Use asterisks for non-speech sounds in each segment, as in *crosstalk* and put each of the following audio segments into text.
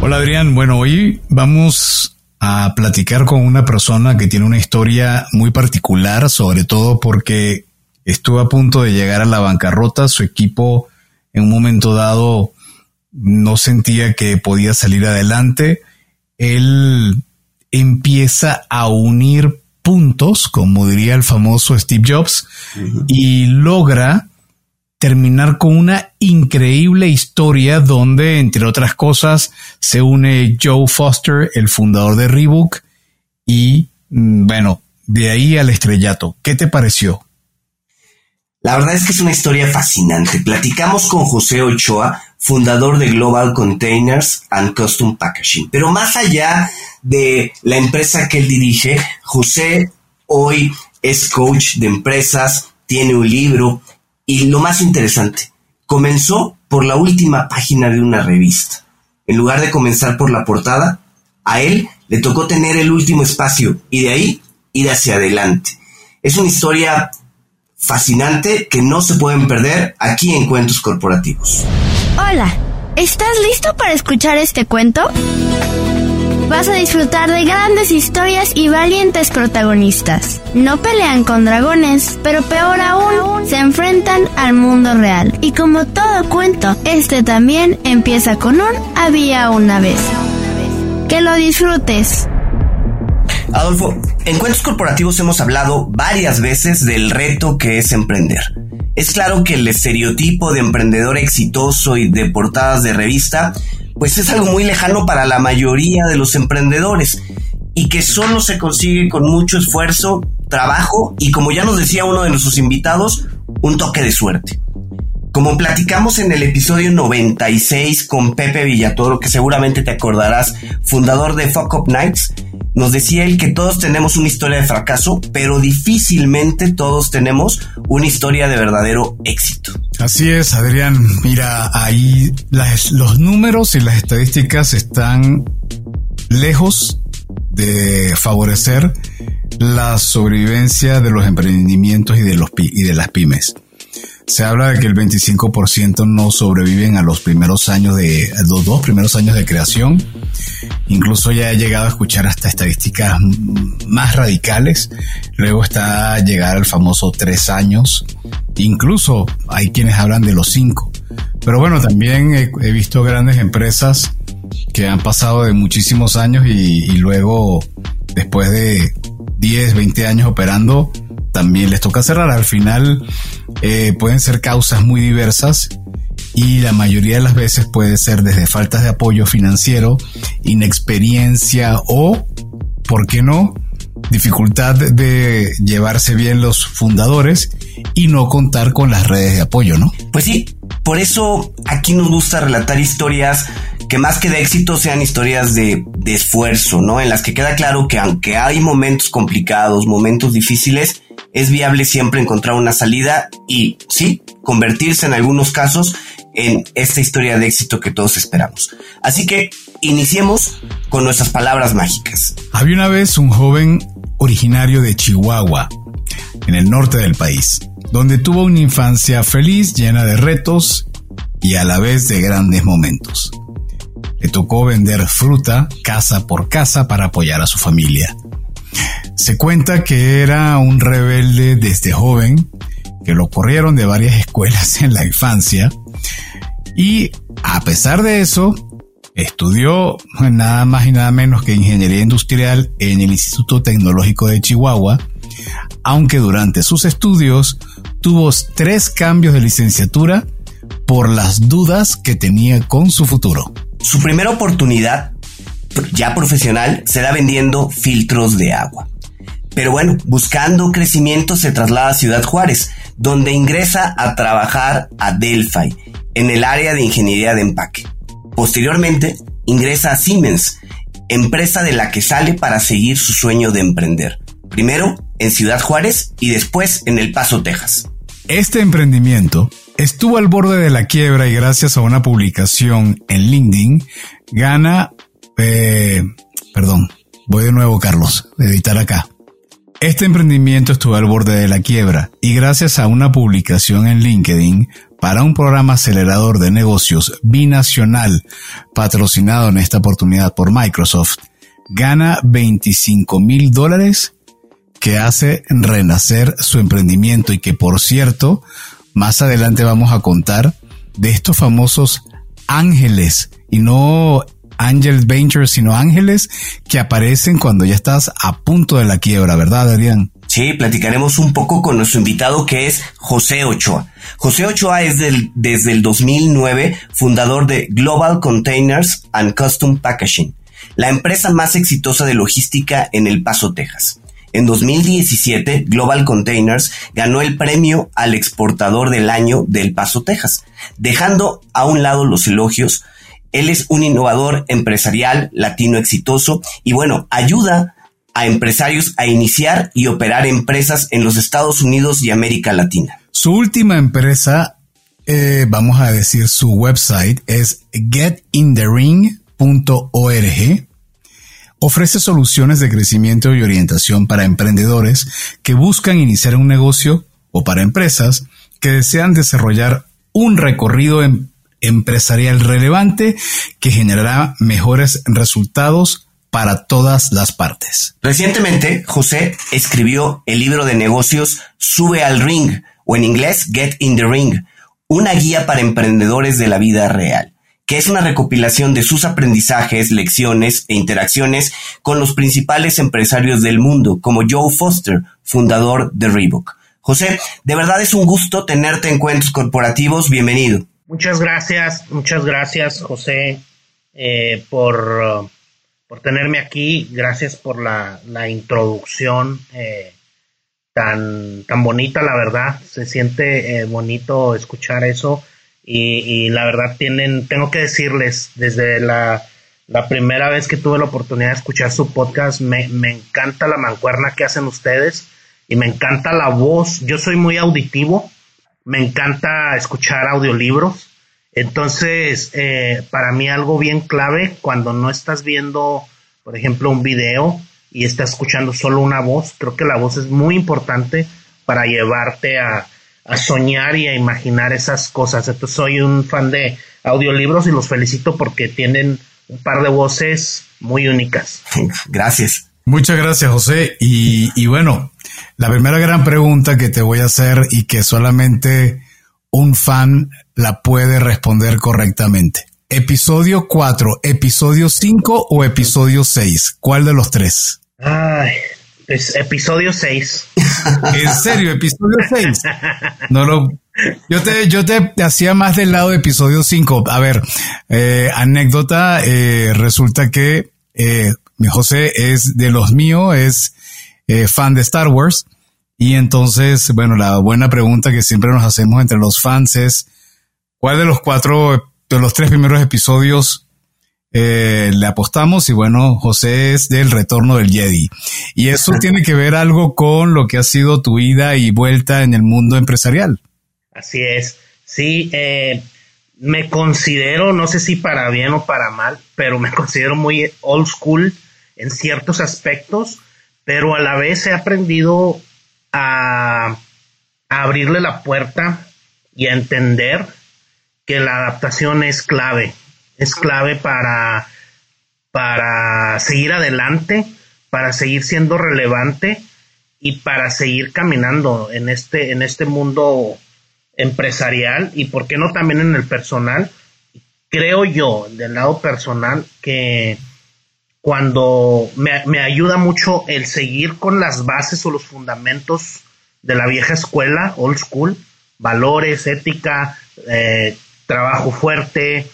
Hola Adrián, bueno, hoy vamos a platicar con una persona que tiene una historia muy particular, sobre todo porque estuvo a punto de llegar a la bancarrota, su equipo en un momento dado no sentía que podía salir adelante, él empieza a unir puntos, como diría el famoso Steve Jobs, y logra terminar con una increíble historia donde, entre otras cosas, se une Joe Foster, el fundador de Reebok, y mm, bueno, de ahí al estrellato. ¿Qué te pareció? La verdad es que es una historia fascinante. Platicamos con José Ochoa, fundador de Global Containers and Custom Packaging. Pero más allá de la empresa que él dirige, José hoy es coach de empresas, tiene un libro y lo más interesante, comenzó por la última página de una revista. En lugar de comenzar por la portada, a él le tocó tener el último espacio y de ahí ir hacia adelante. Es una historia fascinante que no se pueden perder aquí en Cuentos Corporativos. Hola, ¿estás listo para escuchar este cuento? Vas a disfrutar de grandes historias y valientes protagonistas. No pelean con dragones, pero peor aún, se enfrentan al mundo real. Y como todo cuento, este también empieza con un había una vez. Que lo disfrutes. Adolfo, en Cuentos Corporativos hemos hablado varias veces del reto que es emprender. Es claro que el estereotipo de emprendedor exitoso y de portadas de revista pues es algo muy lejano para la mayoría de los emprendedores y que solo se consigue con mucho esfuerzo, trabajo y como ya nos decía uno de nuestros invitados, un toque de suerte. Como platicamos en el episodio 96 con Pepe Villatoro, que seguramente te acordarás, fundador de Fuck Up Nights, nos decía él que todos tenemos una historia de fracaso, pero difícilmente todos tenemos una historia de verdadero éxito. Así es, Adrián. Mira, ahí los números y las estadísticas están lejos de favorecer la sobrevivencia de los emprendimientos y de, los, y de las pymes. Se habla de que el 25% no sobreviven a los primeros años de, los dos primeros años de creación. Incluso ya he llegado a escuchar hasta estadísticas más radicales. Luego está llegar al famoso tres años. Incluso hay quienes hablan de los cinco. Pero bueno, también he, visto grandes empresas que han pasado de muchísimos años y, y luego, después de 10, 20 años operando, también les toca cerrar. Al final eh, pueden ser causas muy diversas y la mayoría de las veces puede ser desde faltas de apoyo financiero, inexperiencia o, ¿por qué no? dificultad de llevarse bien los fundadores y no contar con las redes de apoyo, ¿no? Pues sí, por eso aquí nos gusta relatar historias que más que de éxito sean historias de, de esfuerzo, ¿no? En las que queda claro que aunque hay momentos complicados, momentos difíciles, es viable siempre encontrar una salida y, sí, convertirse en algunos casos en esta historia de éxito que todos esperamos. Así que iniciemos con nuestras palabras mágicas. Había una vez un joven originario de Chihuahua, en el norte del país, donde tuvo una infancia feliz, llena de retos y a la vez de grandes momentos. Le tocó vender fruta casa por casa para apoyar a su familia. Se cuenta que era un rebelde desde joven, que lo corrieron de varias *laughs* escuelas en la infancia y a pesar de eso, estudió nada más y nada menos que ingeniería industrial en el Instituto Tecnológico de Chihuahua, aunque durante sus estudios tuvo tres cambios de licenciatura por las dudas que tenía con su futuro. Su primera oportunidad, ya profesional, se da vendiendo filtros de agua. Pero bueno, buscando crecimiento se traslada a Ciudad Juárez, donde ingresa a trabajar a Delphi, en el área de ingeniería de empaque. Posteriormente, ingresa a Siemens, empresa de la que sale para seguir su sueño de emprender. Primero en Ciudad Juárez y después en El Paso, Texas. Este emprendimiento estuvo al borde de la quiebra y gracias a una publicación en LinkedIn gana... Eh, perdón, voy de nuevo Carlos, editar acá. Este emprendimiento estuvo al borde de la quiebra y gracias a una publicación en LinkedIn para un programa acelerador de negocios binacional patrocinado en esta oportunidad por Microsoft, gana 25 mil dólares que hace renacer su emprendimiento y que por cierto, más adelante vamos a contar de estos famosos ángeles y no Angel Ventures, sino ángeles que aparecen cuando ya estás a punto de la quiebra, ¿verdad, Adrián? Sí, platicaremos un poco con nuestro invitado que es José Ochoa. José Ochoa es desde el 2009 fundador de Global Containers and Custom Packaging, la empresa más exitosa de logística en El Paso, Texas. En 2017, Global Containers ganó el premio al exportador del año del Paso, Texas, dejando a un lado los elogios. Él es un innovador empresarial latino exitoso y bueno, ayuda a empresarios a iniciar y operar empresas en los Estados Unidos y América Latina. Su última empresa, eh, vamos a decir su website, es getindering.org ofrece soluciones de crecimiento y orientación para emprendedores que buscan iniciar un negocio o para empresas que desean desarrollar un recorrido em-, empresarial relevante que generará mejores resultados para todas las partes. Recientemente, José escribió el libro de negocios Sube al Ring, o en inglés Get in the Ring, una guía para emprendedores de la vida real que es una recopilación de sus aprendizajes, lecciones e interacciones con los principales empresarios del mundo, como Joe Foster, fundador de Reebok. José, de verdad es un gusto tenerte en Cuentos Corporativos. Bienvenido. Muchas gracias, muchas gracias, José, eh, por, por, tenerme aquí. Gracias por la, introducción eh, tan, tan bonita, la verdad. Se siente eh, bonito escuchar eso y, la verdad tienen, tengo que decirles, desde la, primera vez que tuve la oportunidad de escuchar su podcast, me, encanta la mancuerna que hacen ustedes y me encanta la voz. Yo soy muy auditivo, me encanta escuchar audiolibros. Entonces, eh, para mí algo bien clave cuando no estás viendo, por ejemplo, un video y estás escuchando solo una voz, creo que la voz es muy importante para llevarte a, a soñar y a imaginar esas cosas. Entonces soy un fan de audiolibros y los felicito porque tienen un par de voces muy únicas. *laughs* Gracias. Muchas gracias, José. Y, y bueno, la primera gran pregunta que te voy a hacer y que solamente un fan la puede responder correctamente. Episodio 4, episodio 5 o episodio 6? ¿Cuál de los tres? Ay, es episodio 6. *laughs* ¿En serio? ¿Episodio 6? No lo... Yo te, yo te hacía más del lado de episodio 5. A ver, eh, anécdota, eh, resulta que eh, mi José es de los míos, es fan de Star Wars. Y entonces, bueno, la buena pregunta que siempre nos hacemos entre los fans es, ¿cuál de los cuatro, de los tres primeros episodios eh, le apostamos y bueno, José es del retorno del Jedi. Y eso *laughs* tiene que ver algo con lo que ha sido tu ida y vuelta en el mundo empresarial. Así es. Sí, eh, me considero, no sé si para bien o para mal, pero me *laughs* considero muy old school en ciertos aspectos, pero a la vez he aprendido a abrirle la puerta y a entender que la adaptación es clave es clave para, para seguir adelante, para seguir siendo relevante y para seguir caminando en este, en este mundo empresarial y por qué no también en el personal. Creo yo, del lado personal, que cuando me, me ayuda mucho el seguir con las bases o los fundamentos de la vieja escuela, old school, valores, ética, eh, trabajo fuerte,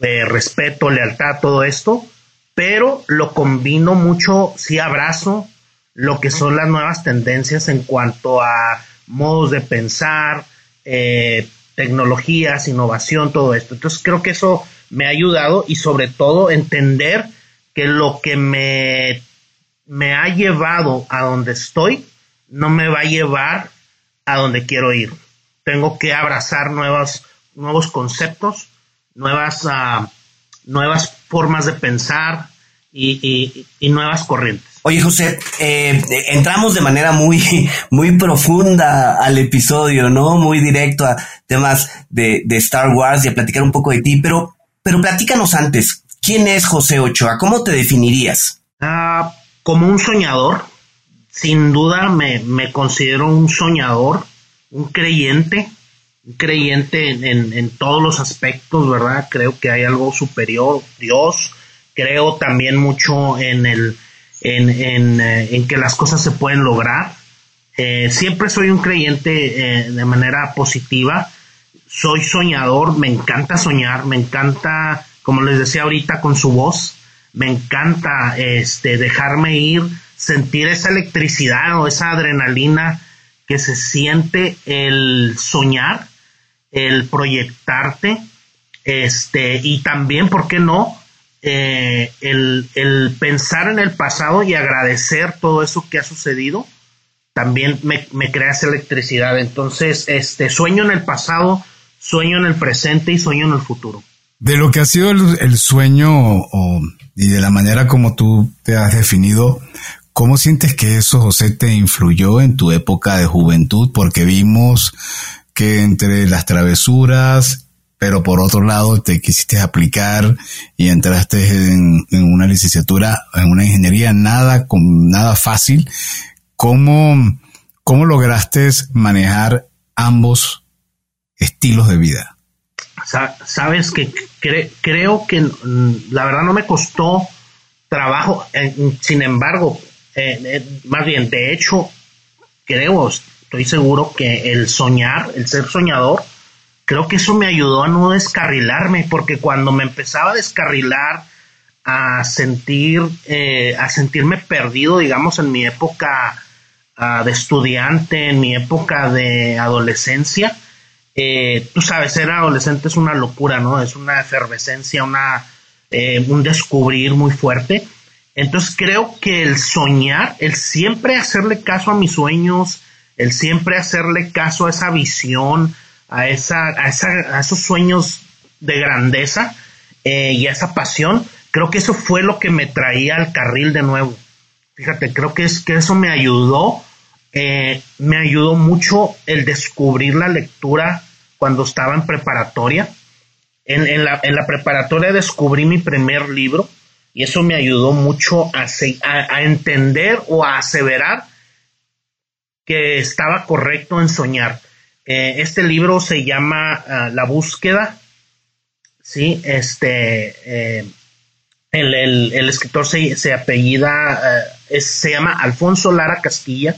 respeto, lealtad, todo esto, pero lo combino mucho, sí abrazo lo que son las nuevas tendencias en cuanto a modos de pensar, eh, tecnologías, innovación, todo esto. Entonces creo que eso me ha ayudado y sobre todo entender que lo que me, me ha llevado a donde estoy no me va a llevar a donde quiero ir. Tengo que abrazar nuevos, nuevos conceptos, nuevas, uh, nuevas formas de pensar y, nuevas corrientes. Oye, José, eh, entramos de manera muy, *laughs* muy profunda al episodio, ¿no? Muy directo a temas de, Star Wars y a platicar un poco de ti, pero, pero platícanos antes, ¿quién es José Ochoa? ¿Cómo te definirías? Ah, como un soñador, sin duda me, me, considero un soñador, un creyente, un creyente en, en todos los aspectos, ¿verdad? Creo que hay algo superior, Dios, creo también mucho en el en, eh, en, que las cosas se pueden lograr. Eh, siempre soy un creyente eh, de manera positiva. Soy soñador, me encanta soñar, me encanta, como les decía ahorita con su voz, me encanta este, dejarme ir, sentir esa electricidad o esa adrenalina que se siente el soñar, el proyectarte, este, y también, ¿por qué no? Eh, el, pensar en el pasado y agradecer todo eso que ha sucedido, también me, crea esa electricidad. Entonces, este, sueño en el pasado, sueño en el presente y sueño en el futuro. De lo que ha sido el, sueño y de la manera como tú te has definido, ¿cómo sientes que eso, José, te influyó en tu época de juventud? Porque vimos que entre las travesuras pero por otro lado te quisiste aplicar y entraste en, una licenciatura, en una ingeniería nada, con, nada fácil. ¿Cómo, ¿Cómo lograste manejar ambos estilos de vida? Sabes que creo que mm, la verdad no me costó trabajo, sin embargo, eh, eh, más bien, de hecho, creo, estoy seguro que el soñar, el ser soñador, creo que eso me ayudó a no descarrilarme, porque cuando me empezaba a descarrilar, a sentir, eh, a sentirme perdido, digamos, en mi época ah, de estudiante, en mi época de adolescencia, eh, tú sabes, ser adolescente es una locura, ¿no? Es una efervescencia, una, eh, un descubrir muy fuerte. Entonces creo que el soñar, el siempre hacerle caso a mis sueños, el siempre hacerle caso a esa visión, a, esa, a, esa, a esos sueños de grandeza eh, y a esa pasión, creo que eso fue lo que me traía al carril de nuevo. Fíjate, creo que, es, que eso me ayudó, eh, me ayudó mucho el descubrir la lectura cuando estaba en preparatoria. En, la, preparatoria descubrí mi primer libro y eso me ayudó mucho a, entender o a aseverar que estaba correcto en soñar eh, este libro se llama ah, La búsqueda. Sí, este. Eh, el, escritor se, apellida, eh, se llama Alfonso Lara Castilla.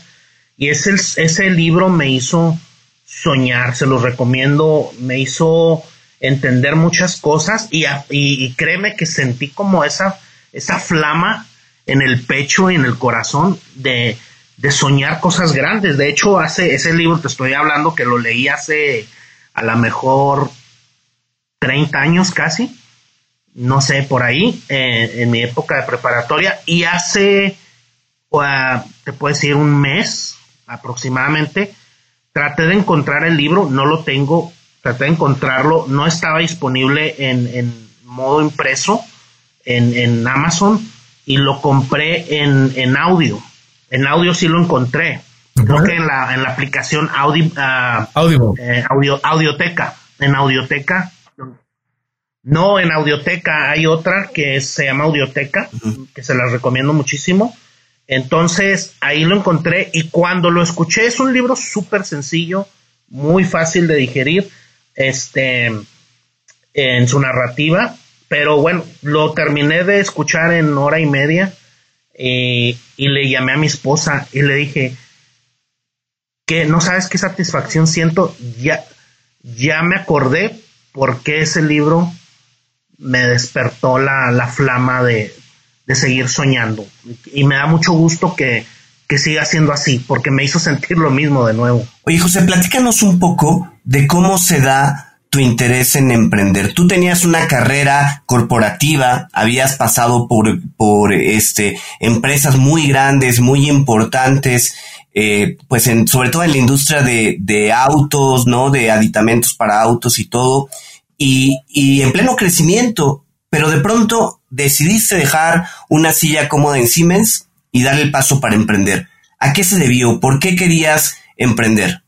Y ese, ese libro me hizo soñar, se lo recomiendo, me hizo entender muchas cosas y, y, créeme que sentí como esa, esa flama en el pecho y en el corazón de, de soñar cosas grandes. De hecho, hace ese libro te estoy hablando que lo leí hace a lo mejor 30 años casi, no sé, por ahí, eh, en mi época de preparatoria, y hace, te puedo decir, un mes aproximadamente, traté de encontrar el libro, no lo tengo, traté de encontrarlo, no estaba disponible en, en modo impreso en, en, Amazon y lo compré en, en audio en audio sí lo encontré. Creo que en la, en la aplicación Audi, ah, eh, audio, Audioteca. En Audioteca. No, en Audioteca hay otra que se llama Audioteca, que se las recomiendo muchísimo. Entonces ahí lo encontré y cuando lo escuché es un libro súper sencillo, muy fácil de digerir, este, en su narrativa, pero bueno, lo terminé de escuchar en hora y media y le llamé a mi esposa y le dije que no sabes qué satisfacción siento, ya, ya me acordé porque ese libro me despertó la, la flama de, de, seguir soñando. Y me da mucho gusto que, que siga siendo así, porque me hizo sentir lo mismo de nuevo. Oye, José, platícanos un poco de cómo se da tu interés en emprender. Tú tenías una carrera corporativa, habías pasado por, por este, empresas muy grandes, muy importantes, eh, pues en, sobre todo en la industria de, de, autos, ¿no? De aditamentos para autos y todo, y, y en pleno crecimiento, pero de pronto decidiste dejar una silla cómoda en Siemens y dar el paso para emprender. ¿A qué se debió? ¿Por qué querías emprender?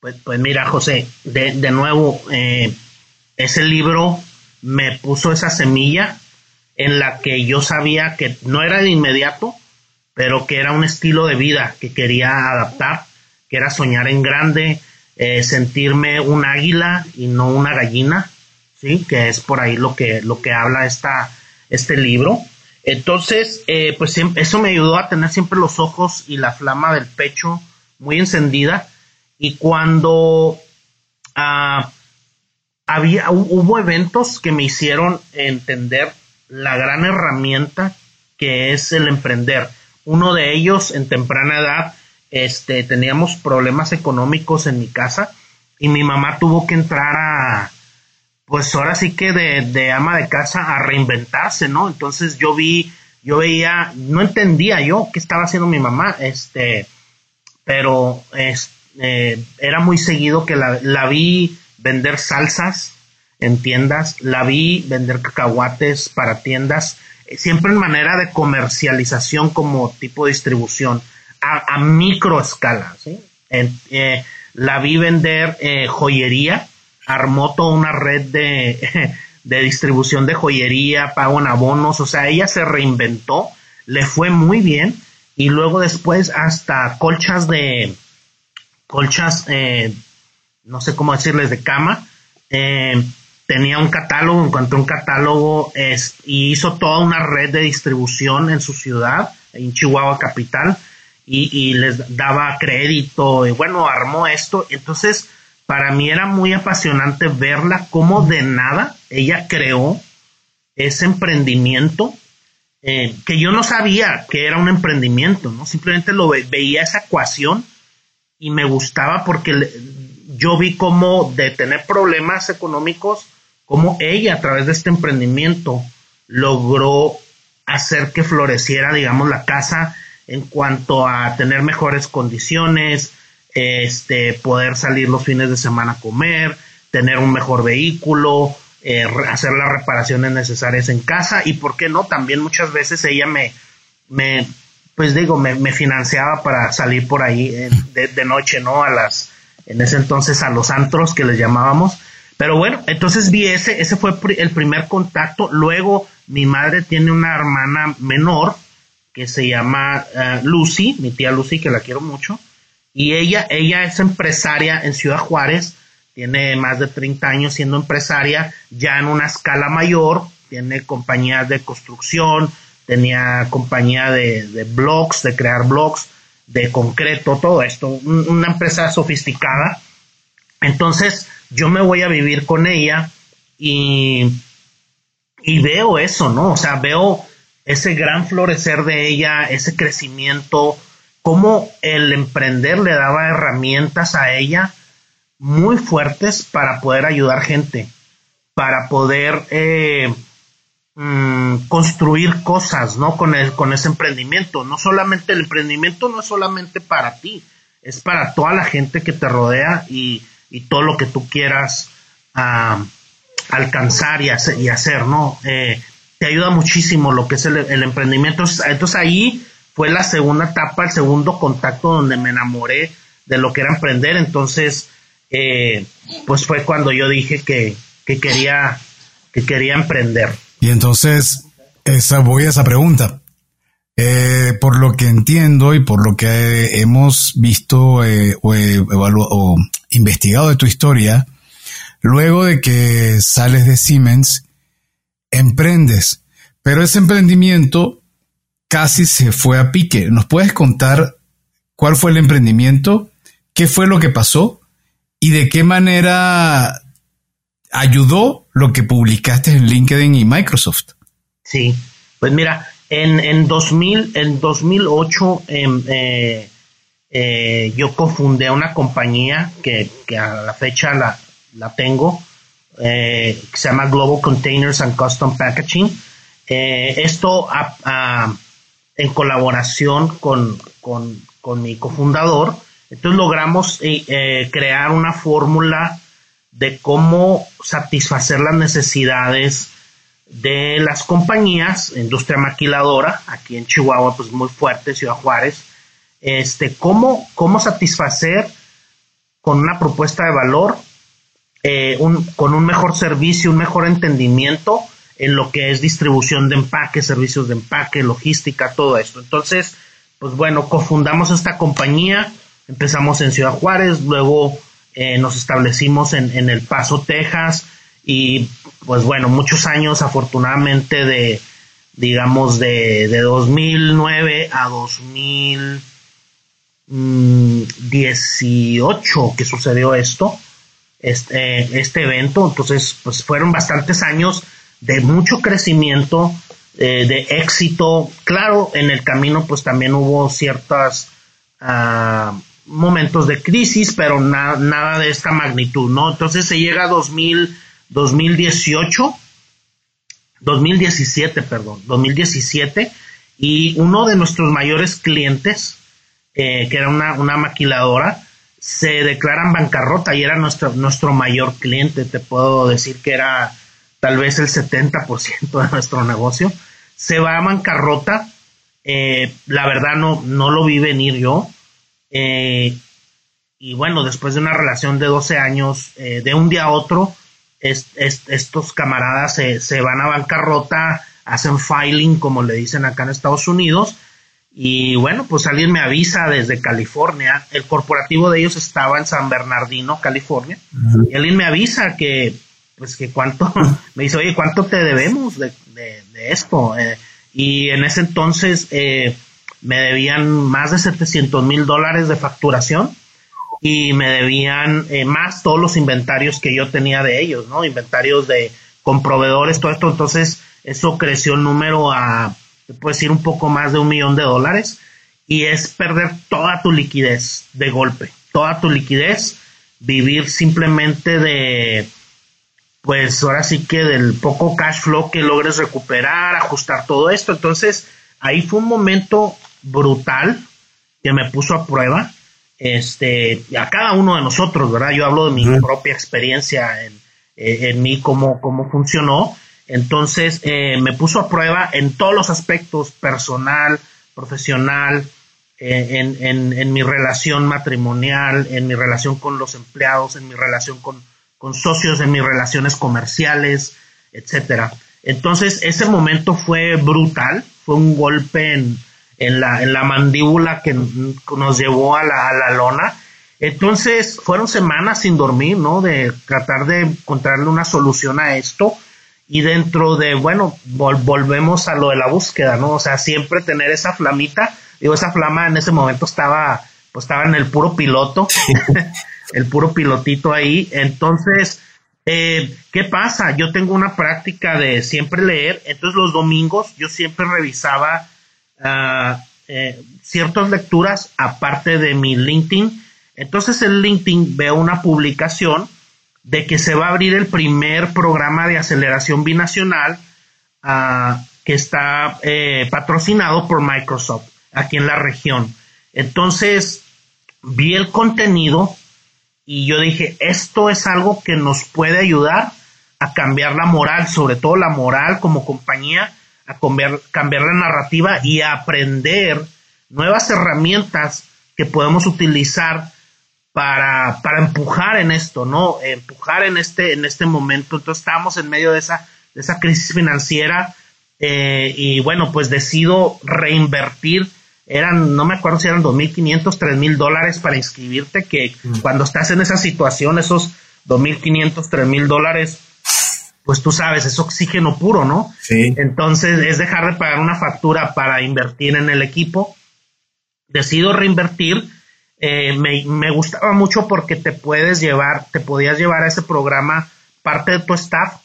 Pues, pues mira, José, de, nuevo, eh, ese libro me puso esa semilla en la que yo sabía que no era de inmediato, pero que era un estilo de vida que quería adaptar, que era soñar en grande, eh, sentirme un águila y no una gallina, sí, que es por ahí lo que lo que habla esta este libro. Entonces, eh, pues eso me ayudó a tener siempre los ojos y la flama del pecho muy encendida. Y cuando ah, había, hubo eventos que me hicieron entender la gran herramienta que es el emprender. Uno de ellos, en temprana edad, este, teníamos problemas económicos en mi casa y mi mamá tuvo que entrar a, pues ahora sí que de, ama de casa a reinventarse, ¿no? Entonces yo vi, yo veía, no entendía yo qué estaba haciendo mi mamá, este, pero eh, era muy seguido que la, vi vender salsas en tiendas, la vi vender cacahuates para tiendas, eh, siempre en manera de comercialización como tipo de distribución, a, micro escala, ¿sí? Eh, la vi vender joyería, armó toda una red *laughs* de, distribución de joyería, pago en abonos, o sea, ella se reinventó, le fue muy bien y luego después hasta colchas de, colchas, eh, no sé cómo decirles, de cama, eh, tenía un catálogo, encontró un catálogo es, y hizo toda una red de distribución en su ciudad, en Chihuahua capital, y, y les daba crédito, y bueno, armó esto, entonces para mí era muy apasionante verla cómo de nada ella creó ese emprendimiento eh, que yo no sabía que era un emprendimiento, ¿no? Simplemente lo veía esa ecuación y me gustaba porque yo vi cómo de tener problemas económicos, cómo ella a través de este emprendimiento logró hacer que floreciera, digamos, la casa en cuanto a tener mejores condiciones, este, poder salir los fines de semana a comer, tener un mejor vehículo, eh, hacer las reparaciones necesarias en casa y, ¿por qué no? También muchas veces ella me, me pues digo, me, financiaba para salir por ahí eh, de, noche, ¿no? A las, en ese entonces a los antros que les llamábamos. Pero bueno, entonces vi ese, ese fue el primer contacto. Luego mi madre tiene una hermana menor que se llama eh, Lucy, mi tía Lucy, que la quiero mucho y ella, ella es empresaria en Ciudad Juárez, tiene más de 30 años siendo empresaria, ya en una escala mayor, tiene compañías de construcción, tenía compañía de, de blogs, de crear blogs, de concreto, todo esto, una empresa sofisticada. Entonces yo me voy a vivir con ella y, y veo eso, ¿no? O sea, veo ese gran florecer de ella, ese crecimiento, cómo el emprender le daba herramientas a ella muy fuertes para poder ayudar gente, para poder eh, mm, construir cosas, ¿no? Con, con ese emprendimiento. No solamente el emprendimiento no es solamente para ti, es para toda la gente que te rodea y, todo lo que tú quieras ah, alcanzar y hacer, y ¿no? Eh, te ayuda muchísimo lo que es el, el emprendimiento. Entonces ahí fue la segunda etapa, el segundo contacto donde me enamoré de lo que era emprender. Entonces, eh, pues fue cuando yo dije que, quería, que quería emprender. Y entonces, esa, voy a esa pregunta. Eh, por lo que entiendo y por lo que hemos visto eh, o, o investigado de tu historia, luego de que sales de Siemens, emprendes, pero ese emprendimiento casi se fue a pique. ¿Nos puedes contar cuál fue el emprendimiento? ¿Qué fue lo que pasó? ¿Y de qué manera ayudó lo que publicaste en LinkedIn y Microsoft? Sí, pues mira, en, en, 2000, en 2008 em, eh, eh, yo cofundé una compañía que, a la fecha la, la tengo, eh, que se llama Global Containers and Custom Packaging. esto a en colaboración con, mi cofundador. Entonces logramos eh, eh, crear una fórmula de cómo satisfacer las necesidades de las compañías, industria maquiladora, aquí en Chihuahua, pues muy fuerte, Ciudad Juárez, este, cómo, cómo satisfacer con una propuesta de valor, eh, un, con un mejor servicio, un mejor entendimiento en lo que es distribución de empaque, servicios de empaque, logística, todo esto. Entonces, pues bueno, cofundamos esta compañía, empezamos en Ciudad Juárez, luego eh, nos establecimos en, en, El Paso, Texas, y pues bueno, muchos años afortunadamente de, digamos, de, de 2009 a 2018 que sucedió esto, este, este evento, entonces pues fueron bastantes años de mucho crecimiento, eh, de éxito. Claro, en el camino pues también hubo ciertos ah, momentos de crisis, pero nada de esta magnitud, ¿no? Entonces se llega a 2000, 2018, 2017, perdón, 2017, y uno de nuestros mayores clientes, eh, que era una, una maquiladora, se declaran bancarrota y era nuestro, nuestro mayor cliente. Te puedo decir que era tal vez el 70% de nuestro negocio, se va a bancarrota. Eh, la verdad no, no lo vi venir yo. Eh, y bueno, después de una relación de 12 años, eh, de un día a otro, estos camaradas se, se, van a bancarrota, hacen filing, como le dicen acá en Estados Unidos. Y bueno, pues alguien me avisa desde California. El corporativo de ellos estaba en San Bernardino, California. Y alguien me avisa que pues que cuánto, *laughs* me dice, oye, ¿cuánto te debemos de, esto? Eh, y en ese entonces eh, me debían más de 700 mil dólares de facturación y me debían eh, más todos los inventarios que yo tenía de ellos, ¿no? Inventarios de con proveedores, todo esto. Entonces, eso creció el número a, te puedo decir, un poco más de un millón de dólares y es perder toda tu liquidez de golpe, toda tu liquidez, vivir simplemente de pues ahora sí que del poco cash flow que logres recuperar, ajustar todo esto. Entonces, ahí fue un momento brutal que me puso a prueba, este, a cada uno de nosotros, ¿verdad? Yo hablo de mi propia experiencia en, eh, en mí, cómo, cómo funcionó. Entonces, eh, me puso a prueba en todos los aspectos, personal, profesional, eh, en, en, en mi relación matrimonial, en mi relación con los empleados, en mi relación con, con socios en mis relaciones comerciales, etcétera. Entonces, ese momento fue brutal, fue un golpe en, en, la, en la, mandíbula que nos llevó a la, a la, lona. Entonces, fueron semanas sin dormir, ¿no? De tratar de encontrarle una solución a esto. Y dentro de, bueno, volvemos a lo de la búsqueda, ¿no? O sea, siempre tener esa flamita. Digo, esa flama en ese momento estaba, pues estaba en el puro piloto. *laughs* el puro pilotito ahí. Entonces, eh, ¿qué pasa? Yo tengo una práctica de siempre leer, entonces los domingos yo siempre revisaba uh, eh, ciertas lecturas aparte de mi LinkedIn. Entonces en LinkedIn veo una publicación de que se va a abrir el primer programa de aceleración binacional uh, que está eh, patrocinado por Microsoft aquí en la región. Entonces vi el contenido y yo dije, esto es algo que nos puede ayudar a cambiar la moral, sobre todo la moral como compañía, a cambiar, cambiar la narrativa y a aprender nuevas herramientas que podemos utilizar para, para empujar en esto, ¿no? Empujar en este, en este momento. Entonces estábamos en medio de esa, de esa crisis financiera eh, y bueno, pues decido reinvertir eran, no me acuerdo si eran 2.500, 3.000 dólares para inscribirte, que mm. cuando estás en esa situación, esos 2.500, 3.000 dólares, pues tú sabes, es oxígeno puro, ¿no? Sí. Entonces es dejar de pagar una factura para invertir en el equipo. Decido reinvertir. Eh, me, me gustaba mucho porque te puedes llevar, te podías llevar a ese programa parte de tu staff.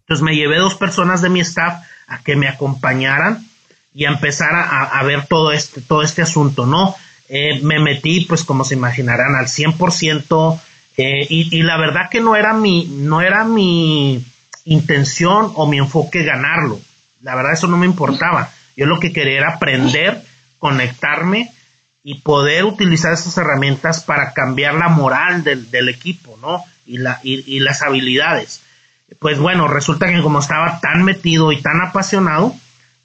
Entonces me llevé dos personas de mi staff a que me acompañaran y a empezar a, ver todo este, todo este asunto, ¿no? Eh, me metí, pues como se imaginarán, al 100% eh, y, y la verdad que no era mi, no era mi intención o mi enfoque ganarlo. La verdad eso no me importaba. Yo lo que quería era aprender, conectarme y poder utilizar esas herramientas para cambiar la moral del, del equipo, ¿no? Y, la, y las habilidades. pues bueno, resulta que como estaba tan metido y tan apasionado,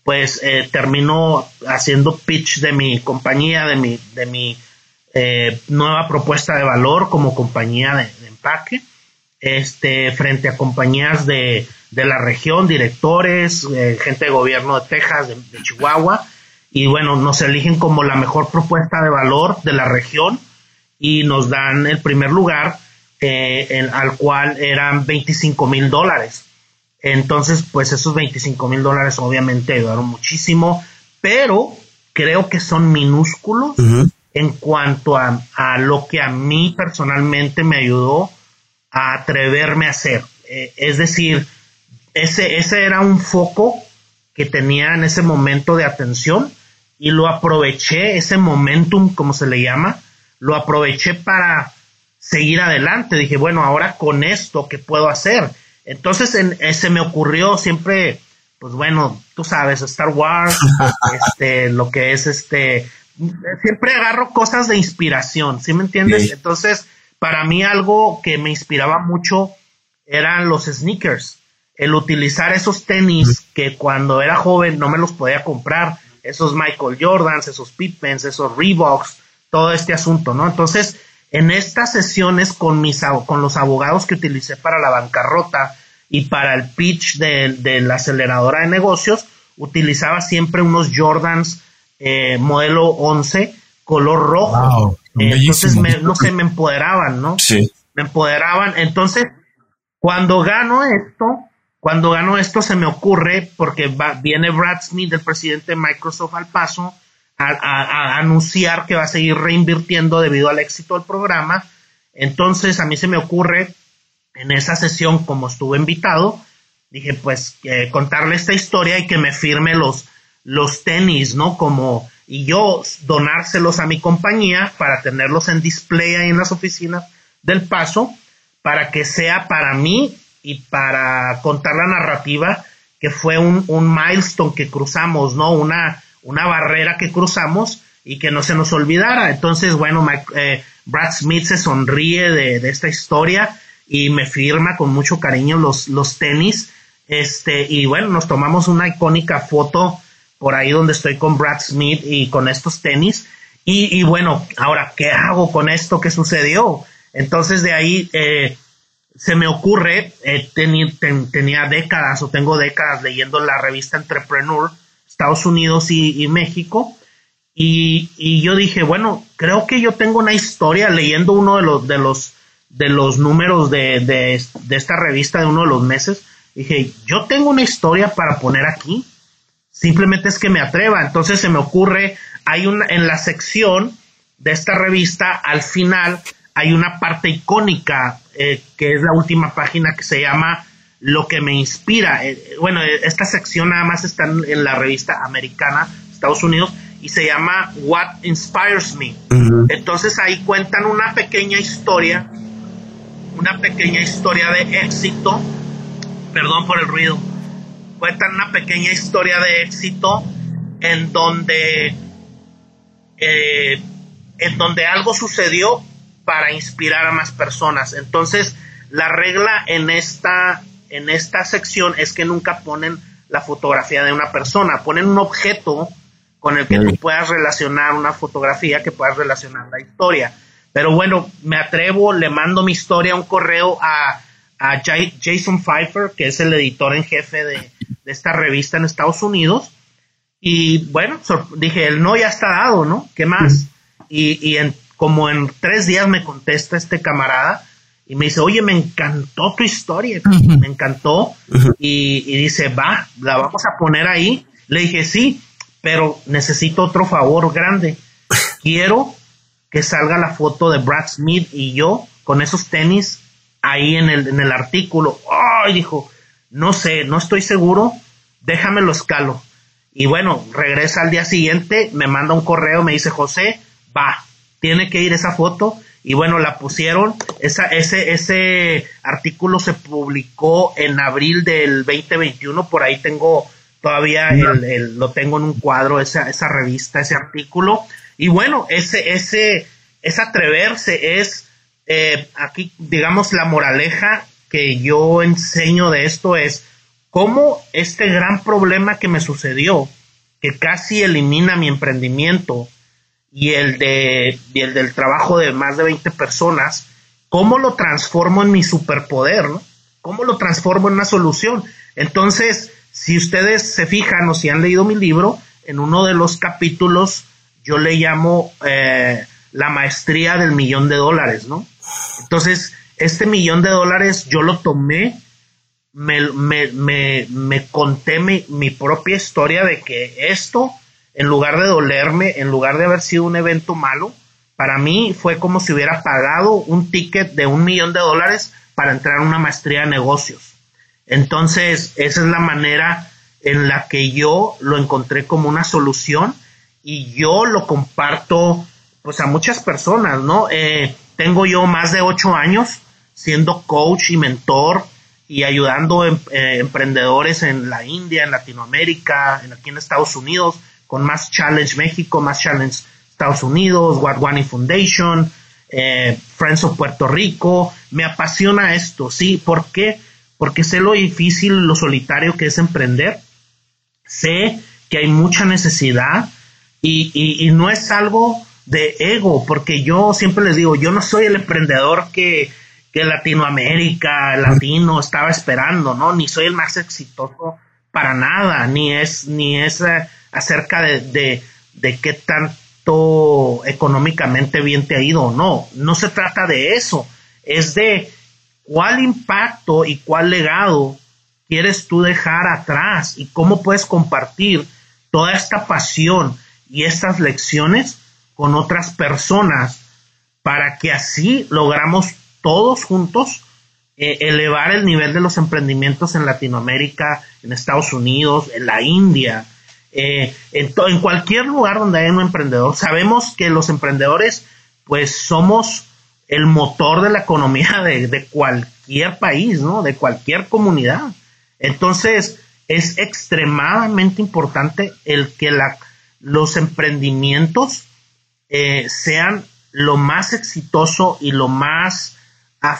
pues eh, terminó haciendo pitch de mi compañía, de mi, de mi eh, nueva propuesta de valor como compañía de, empaque, este, frente a compañías de, de la región, directores, eh, gente de gobierno de Texas, de, Chihuahua, y bueno, nos eligen como la mejor propuesta de valor de la región y nos dan el primer lugar eh, al cual eran 25 mil dólares. Entonces, pues esos 25 mil dólares obviamente ayudaron muchísimo, pero creo que son minúsculos en cuanto a, lo que a mí personalmente me ayudó a atreverme a hacer. Eh, es decir, ese, ese era un foco que tenía en ese momento de atención y lo aproveché, ese momentum, como se le llama, lo aproveché para seguir adelante. Dije, bueno, ahora con esto, ¿qué puedo hacer? Entonces en, eh, se me ocurrió siempre, pues bueno, tú sabes, Star Wars, *laughs* este, lo que es este, siempre agarro cosas de inspiración, ¿sí me entiendes? Entonces, para mí algo que me inspiraba mucho eran los sneakers, el utilizar esos tenis que cuando era joven no me los podía comprar, esos Michael Jordans, esos Pippens, esos Reeboks, todo este asunto, ¿no? Entonces, en estas sesiones con, mis, con los abogados que utilicé para la bancarrota y para el pitch de, la aceleradora de negocios, utilizaba siempre unos Jordans eh, modelo 11 color rojo. entonces, me, no sé, me empoderaban, ¿no? Sí. Me empoderaban. Entonces, cuando gano esto, cuando gano esto se me ocurre, porque viene Brad Smith, el presidente de Microsoft, al paso, a, anunciar que va a seguir reinvirtiendo debido al éxito del programa. Entonces a mí se me ocurre en esa sesión, como estuve invitado, dije pues contarle esta historia y que me firme los, los tenis, ¿no? Como, y yo donárselos a mi compañía para tenerlos en display ahí en las oficinas del paso, para que sea para mí y para contar la narrativa que fue un, un milestone que cruzamos, ¿no? Una, una barrera que cruzamos y que no se nos olvidara. Entonces, bueno, eh, Brad Smith se sonríe de, esta historia y me firma con mucho cariño los, los tenis. Este, y bueno, nos tomamos una icónica foto por ahí donde estoy con Brad Smith y con estos tenis. Y, bueno, ahora, ¿qué hago con esto que sucedió? Entonces de ahí eh, se me ocurre, eh, tenía décadas o tengo décadas leyendo la revista Entrepreneur Estados Unidos y, México. Y, yo dije, bueno, creo que yo tengo una historia leyendo uno de los, de los, de los números de, de, esta revista de uno de los meses. Dije, yo tengo una historia para poner aquí. Simplemente es que me atreva. Entonces se me ocurre, hay una, en la sección de esta revista, al final, hay una parte icónica, eh, que es la última página que se llama lo que me inspira. Eh, bueno, eh, esta sección nada más está en, la revista americana, Estados Unidos, y se llama What Inspires Me. Entonces ahí cuentan una pequeña historia, una pequeña historia de éxito, perdón por el ruido, cuentan una pequeña historia de éxito en donde, eh, en donde algo sucedió para inspirar a más personas. Entonces, la regla en esta en esta sección es que nunca ponen la fotografía de una persona, ponen un objeto con el que tú puedas relacionar una fotografía, que puedas relacionar la historia. Pero bueno, me atrevo, le mando mi historia, un correo a, a Jason Pfeiffer, que es el editor en jefe de, esta revista en Estados Unidos. Y bueno, dije, el no ya está dado, ¿no? ¿Qué más? Y, y en, como en tres días me contesta este camarada y me dice, oye, me encantó tu historia, me encantó. y, dice, va, la vamos a poner ahí. Le dije, sí, pero necesito otro favor grande. *laughs* Quiero que salga la foto de Brad Smith y yo con esos tenis ahí en el, en el artículo. Ay, dijo, no sé, no estoy seguro, déjame lo escalo. Y bueno, regresa al día siguiente, me manda un correo, me dice, José, va, tiene que ir esa foto y bueno, la pusieron, esa, ese, ese artículo se publicó en abril del 2021, por ahí tengo todavía el, lo tengo en un cuadro, esa, esa revista, ese artículo, y bueno, ese, ese, es atreverse, es eh, aquí, digamos, la moraleja que yo enseño de esto es cómo este gran problema que me sucedió, que casi elimina mi emprendimiento y el, de, y el del trabajo de más de 20 personas, cómo lo transformo en mi superpoder, ¿no? ¿Cómo lo transformo en una solución? Entonces, si ustedes se fijan o si han leído mi libro, en uno de los capítulos yo le llamo eh, la maestría del millón de dólares, ¿no? Entonces, este millón de dólares yo lo tomé, me, me, conté mi, mi, propia historia de que esto, en lugar de dolerme, en lugar de haber sido un evento malo, para mí fue como si hubiera pagado un ticket de un millón de dólares para entrar a una maestría de negocios. Entonces, esa es la manera en la que yo lo encontré como una solución y yo lo comparto pues a muchas personas, ¿no? Eh, tengo yo más de ocho años siendo coach y mentor y ayudando em, eh, emprendedores en la India, en Latinoamérica, en aquí en Estados Unidos, con más Challenge México, más Challenge Estados Unidos, What One Foundation, eh, Friends of Puerto Rico. Me apasiona esto, ¿sí? ¿Por qué? Porque sé lo difícil, lo solitario que es emprender. Sé que hay mucha necesidad y, no es algo de ego, porque yo siempre les digo, yo no soy el emprendedor que, Latinoamérica, latino estaba esperando, ¿no? Ni soy el más exitoso para nada, ni es, ni es eh, acerca de, de, qué tanto económicamente bien te ha ido, no, no se trata de eso, es de cuál impacto y cuál legado quieres tú dejar atrás y cómo puedes compartir toda esta pasión y estas lecciones con otras personas para que así logramos todos juntos eh, elevar el nivel de los emprendimientos en Latinoamérica, en Estados Unidos, en la India, eh, en, en, cualquier lugar donde haya un emprendedor. Sabemos que los emprendedores pues somos el motor de la economía de, de cualquier país, ¿no? De cualquier comunidad. Entonces, es extremadamente importante el que la, los emprendimientos eh, sean lo más exitoso y lo más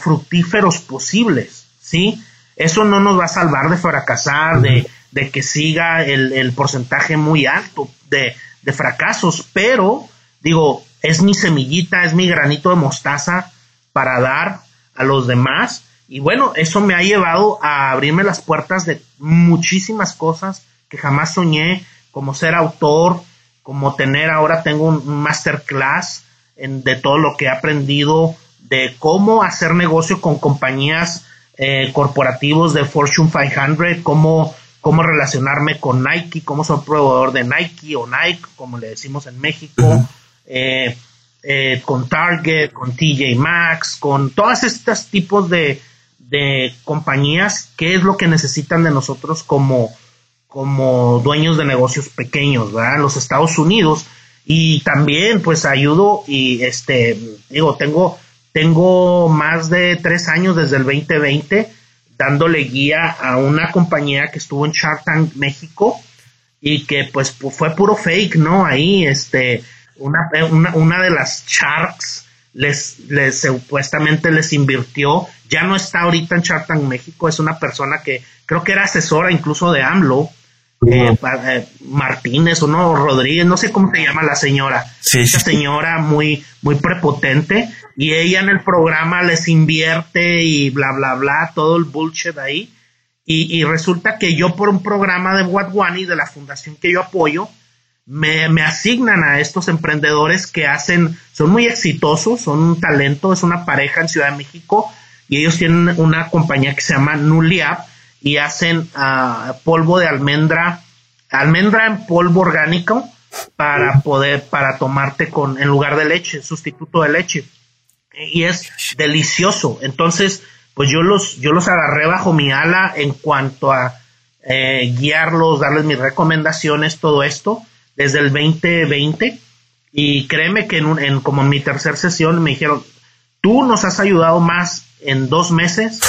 fructíferos posibles, ¿sí? Eso no nos va a salvar de fracasar, de, que siga el, porcentaje muy alto de, de, fracasos, pero digo, es mi semillita, es mi granito de mostaza para dar a los demás. Y bueno, eso me ha llevado a abrirme las puertas de muchísimas cosas que jamás soñé, como ser autor, como tener ahora tengo un masterclass en, de todo lo que he aprendido de cómo hacer negocio con compañías eh, corporativos de Fortune 500, cómo, cómo relacionarme con Nike, cómo soy proveedor de Nike o Nike, como le decimos en México, eh, eh, con Target, con TJ Maxx, con todos estos tipos de, de compañías, qué es lo que necesitan de nosotros como como dueños de negocios pequeños, ¿verdad? En los Estados Unidos. Y también, pues, ayudo y, este, digo, tengo, tengo más de tres años desde el 2020 dándole guía a una compañía que estuvo en Shark Tank México y que, pues, fue puro fake, ¿no? Ahí, este, una, una, una de las Sharks les, les supuestamente les invirtió, ya no está ahorita en Shark Tank México, es una persona que creo que era asesora incluso de AMLO, eh, eh, Martínez o no, Rodríguez, no sé cómo se llama la señora. Esa señora muy, muy prepotente y ella en el programa les invierte y bla, bla, bla, todo el bullshit ahí. Y, resulta que yo por un programa de y de la fundación que yo apoyo, me, me, asignan a estos emprendedores que hacen, son muy exitosos, son un talento, es una pareja en Ciudad de México y ellos tienen una compañía que se llama Nuliap y hacen uh, polvo de almendra, almendra en polvo orgánico para poder, para tomarte con, en lugar de leche, sustituto de leche. Y es delicioso. Entonces, pues yo los, yo los agarré bajo mi ala en cuanto a eh, guiarlos, darles mis recomendaciones, todo esto, desde el 2020. Y créeme que en, en como en mi tercera sesión me dijeron, tú nos has ayudado más en dos meses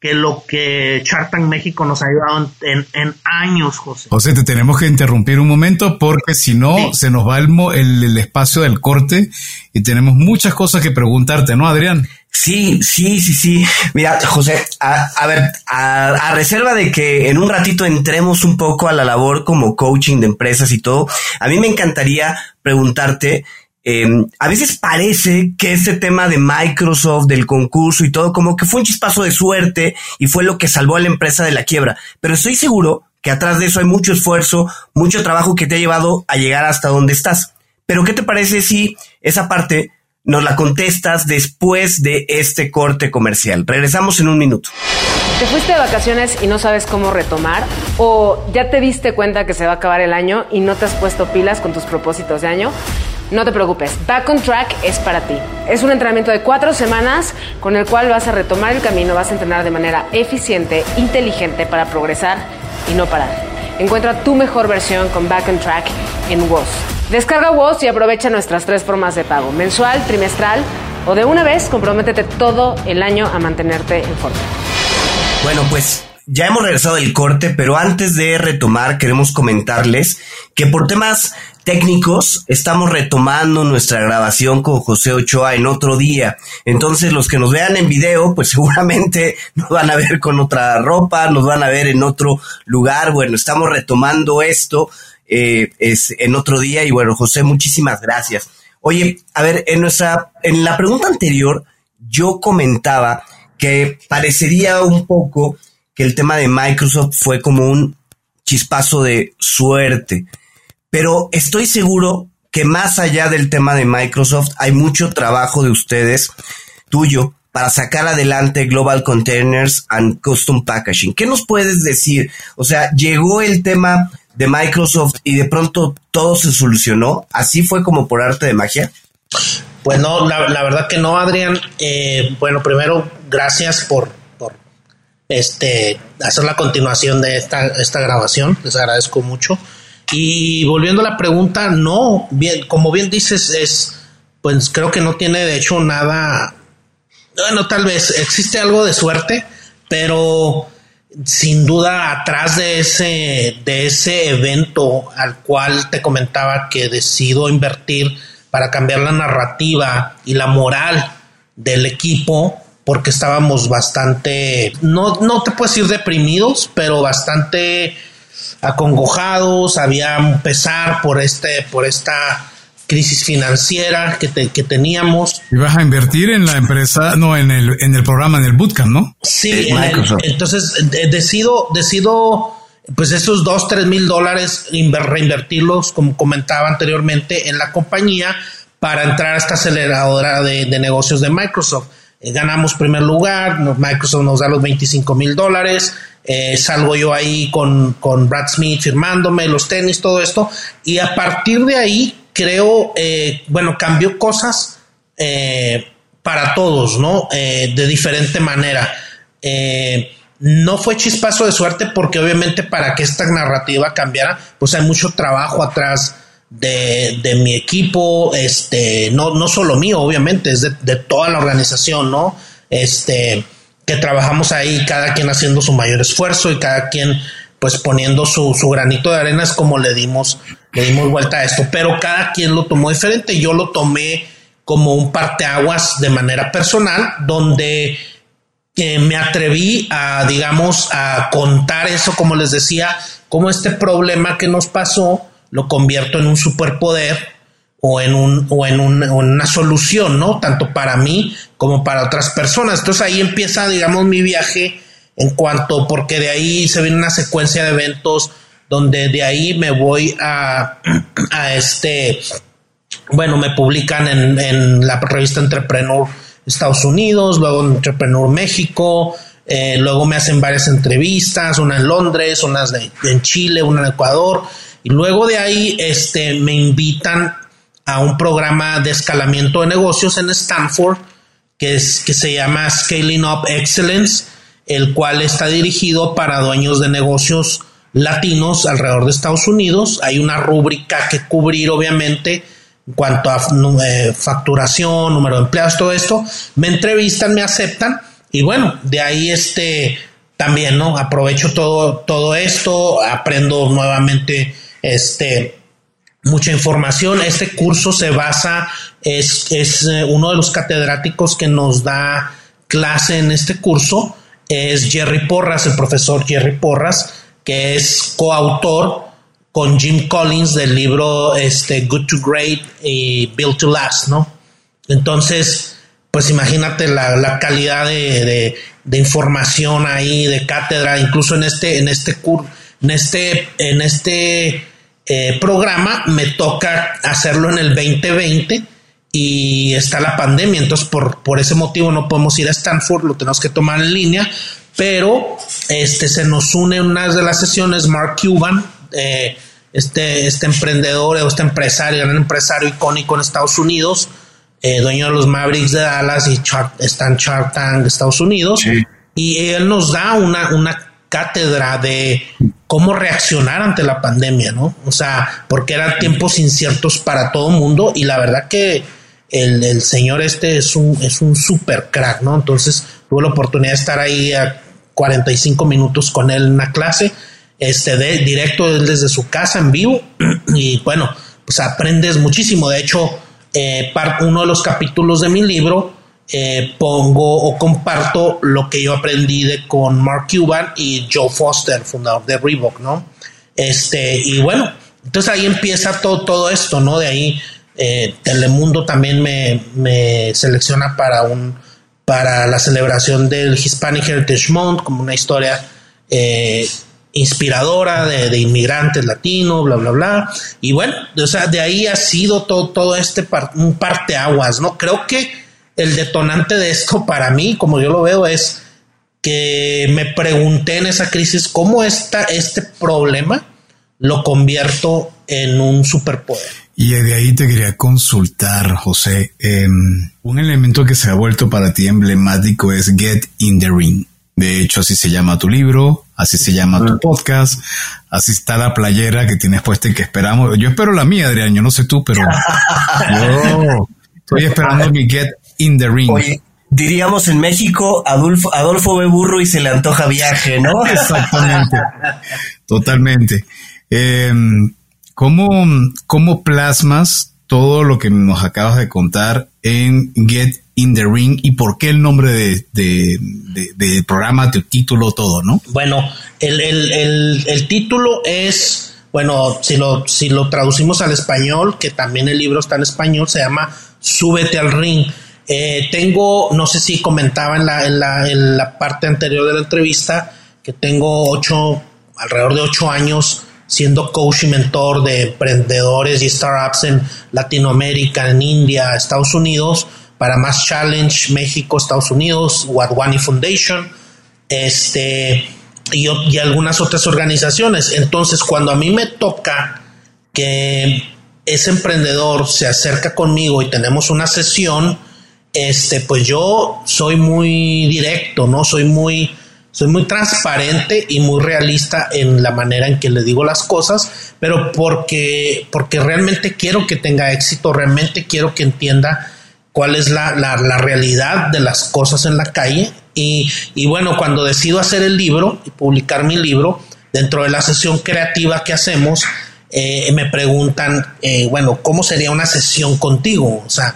que lo que Chartan México nos ha ayudado en, años, José. José, te tenemos que interrumpir un momento porque si no se nos va el, el, espacio del corte y tenemos muchas cosas que preguntarte, ¿no, Adrián? Sí, sí, sí, sí. Mira, José, a, ver, a, reserva de que en un ratito entremos un poco a la labor como coaching de empresas y todo, a mí me encantaría preguntarte, em, a veces parece que ese tema de Microsoft, del concurso y todo, como que fue un chispazo de suerte y fue lo que salvó a la empresa de la quiebra. Pero estoy seguro que atrás de eso hay mucho esfuerzo, mucho trabajo que te ha llevado a llegar hasta donde estás. Pero ¿qué te parece si esa parte nos la contestas después de este corte comercial. Regresamos en un minuto. ¿Te fuiste de vacaciones y no sabes cómo retomar? ¿O ya te diste cuenta que se va a acabar el año y no te has puesto pilas con tus propósitos de año? No te preocupes, Back on Track es para ti. Es un entrenamiento de cuatro semanas con el cual vas a retomar el camino, vas a entrenar de manera eficiente, inteligente para progresar y no parar. Encuentra tu mejor versión con Back on Track en WOS. Descarga WOS y aprovecha nuestras tres formas de pago, mensual, trimestral o de una vez, comprométete todo el año a mantenerte en forma. Bueno, pues ya hemos regresado del corte, pero antes de retomar queremos comentarles que por temas técnicos estamos retomando nuestra grabación con José Ochoa en otro día. Entonces los que nos vean en video, pues *laughs* seguramente nos van a ver con otra ropa, nos van a ver en otro lugar. Bueno, estamos retomando esto eh, es en otro día. Y bueno, José, muchísimas gracias. Oye, a ver, en nuestra, en la pregunta anterior, yo comentaba que parecería un poco que el tema de Microsoft fue como un chispazo de suerte. Pero estoy seguro que más allá del tema de Microsoft hay mucho trabajo de ustedes, tuyo, para sacar adelante Global Containers and Custom Packaging. ¿Qué nos puedes decir? O sea, llegó el tema de Microsoft y de pronto todo se solucionó? ¿Así fue como por arte de magia? Pues no, la, verdad que no, Adrián. Eh, bueno, primero, gracias por, por este, hacer la continuación de esta, esta grabación. Les agradezco mucho. Y volviendo a la pregunta, no, bien, como bien dices, es, pues creo que no tiene de hecho nada, bueno, tal vez existe algo de suerte, pero sin duda atrás de ese, de ese evento al cual te comentaba que decido invertir para cambiar la narrativa y la moral del equipo, porque estábamos bastante, no, no te puedes decir deprimidos, pero bastante acongojados, había un pesar por este, por esta crisis financiera que, que teníamos. Y vas a invertir en la empresa, no, en el, en el programa, en el bootcamp, ¿no? Sí, entonces decido, decido, pues esos dos, tres mil dólares reinvertirlos, como comentaba anteriormente, en la compañía para entrar a esta aceleradora de, negocios de Microsoft. Eh, ganamos primer lugar, Microsoft nos da los 25 mil dólares, eh, salgo yo ahí con, con Brad Smith firmándome los tenis, todo esto, y a partir de ahí creo, eh, bueno, cambió cosas eh, para todos, ¿no? Eh, de diferente manera. no fue chispazo de suerte porque obviamente para que esta narrativa cambiara, pues hay mucho trabajo atrás de, mi equipo, este, no, no solo mío, obviamente, es de, de, toda la organización, ¿no? Este, que trabajamos ahí, cada quien haciendo su mayor esfuerzo y cada quien pues poniendo su, su granito de arena es como le dimos, le dimos vuelta a esto, pero cada quien lo tomó diferente, yo lo tomé como un parteaguas de manera personal, donde eh, me atreví a, digamos, a contar eso, como les decía, como este problema que nos pasó lo convierto en un superpoder o en, un, o en una solución, ¿no? Tanto para mí como para otras personas. Entonces ahí empieza, digamos, mi viaje en cuanto, porque de ahí se viene una secuencia de eventos donde de ahí me voy a, *clears throat* a este, bueno, me publican en, en, la revista Entrepreneur Estados Unidos, luego en Entrepreneur México, eh, luego me hacen varias entrevistas, una en Londres, unas en Chile, una en Ecuador, y luego de ahí este, me invitan a un programa de escalamiento de negocios en Stanford, que, es, que se llama Scaling Up Excellence, el cual está dirigido para dueños de negocios latinos alrededor de Estados Unidos. Hay una rúbrica que cubrir, obviamente, en cuanto a eh, facturación, número de empleados, todo esto. Me entrevistan, me aceptan y bueno, de ahí este también, ¿no? Aprovecho todo, todo esto, aprendo nuevamente este mucha información. Este curso se basa, es, es eh, uno de los catedráticos que nos da clase en este curso, es Jerry Porras, el profesor Jerry Porras, que es coautor con Jim Collins del libro este, Good to Great y Build to Last, ¿no? Entonces, pues imagínate la, calidad de, información ahí, de cátedra, incluso en este, en este curso, en este, en este eh, programa me toca hacerlo en el 2020 y está la pandemia, entonces por, por ese motivo no podemos ir a Stanford, lo tenemos que tomar en línea, pero este se nos une en una de las sesiones Mark Cuban, eh, este, este emprendedor o este empresario, un empresario icónico en Estados Unidos, eh, dueño de los Mavericks de Dallas y Shark Tank de Estados Unidos, y él nos da una, una cátedra de cómo reaccionar ante la pandemia, ¿no? O sea, porque eran tiempos inciertos para todo mundo y la verdad que el, señor este es un, es un super crack, ¿no? Entonces tuve la oportunidad de estar ahí a 45 minutos con él en una clase, este, de, directo desde su casa en vivo *clears throat* y bueno, pues aprendes muchísimo. De hecho, eh, uno de los capítulos de mi libro eh, pongo o comparto lo que yo aprendí de, con Mark Cuban y Joe Foster, fundador de Reebok, ¿no? Este, y bueno, entonces ahí empieza todo, todo esto, ¿no? De ahí eh, Telemundo también me, selecciona para un para la celebración del Hispanic Heritage Month como una historia eh, inspiradora de, inmigrantes latinos, bla, bla, bla. Y bueno, o sea, de ahí ha sido todo, todo este un parteaguas, ¿no? Creo que el detonante de esto para mí, como yo lo veo, es que me pregunté en esa crisis cómo está este problema lo convierto en un superpoder. Y de ahí te quería consultar, José. Em, un elemento que se ha vuelto para ti emblemático es Get in the Ring. De hecho, así se llama tu libro, así se llama tu podcast, así está la playera que tienes puesta y que esperamos. Yo espero la mía, Adrián, yo no sé tú, pero *laughs* yo estoy esperando mi Get in the ring. Oye, diríamos en México, Adolfo, Adolfo ve burro y se le antoja viaje, ¿no? *laughs* Exactamente. Totalmente. Eh, ¿cómo, plasmas todo lo que nos acabas de contar en Get in the Ring y por qué el nombre de, de, programa, tu título, todo, ¿no? Bueno, el, el, título es, bueno, si lo, si lo traducimos al español, que también el libro está en español, se llama Súbete al Ring. Eh, tengo, no sé si comentaba en la, en, la, en la parte anterior de la entrevista, que tengo ocho, alrededor de ocho años siendo coach y mentor de emprendedores y startups en Latinoamérica, en India, Estados Unidos, para Más Challenge, México, Estados Unidos, Wadwani Foundation, este, y, y algunas otras organizaciones. Entonces, cuando a mí me toca que ese emprendedor se acerca conmigo y tenemos una sesión, este, pues yo soy muy directo, ¿no? Soy muy, soy muy transparente y muy realista en la manera en que le digo las cosas, pero porque, porque realmente quiero que tenga éxito, realmente quiero que entienda cuál es la, realidad de las cosas en la calle. Y, y, bueno, cuando decido hacer el libro y publicar mi libro, dentro de la sesión creativa que hacemos, eh, me preguntan, eh, bueno, ¿cómo sería una sesión contigo? O sea,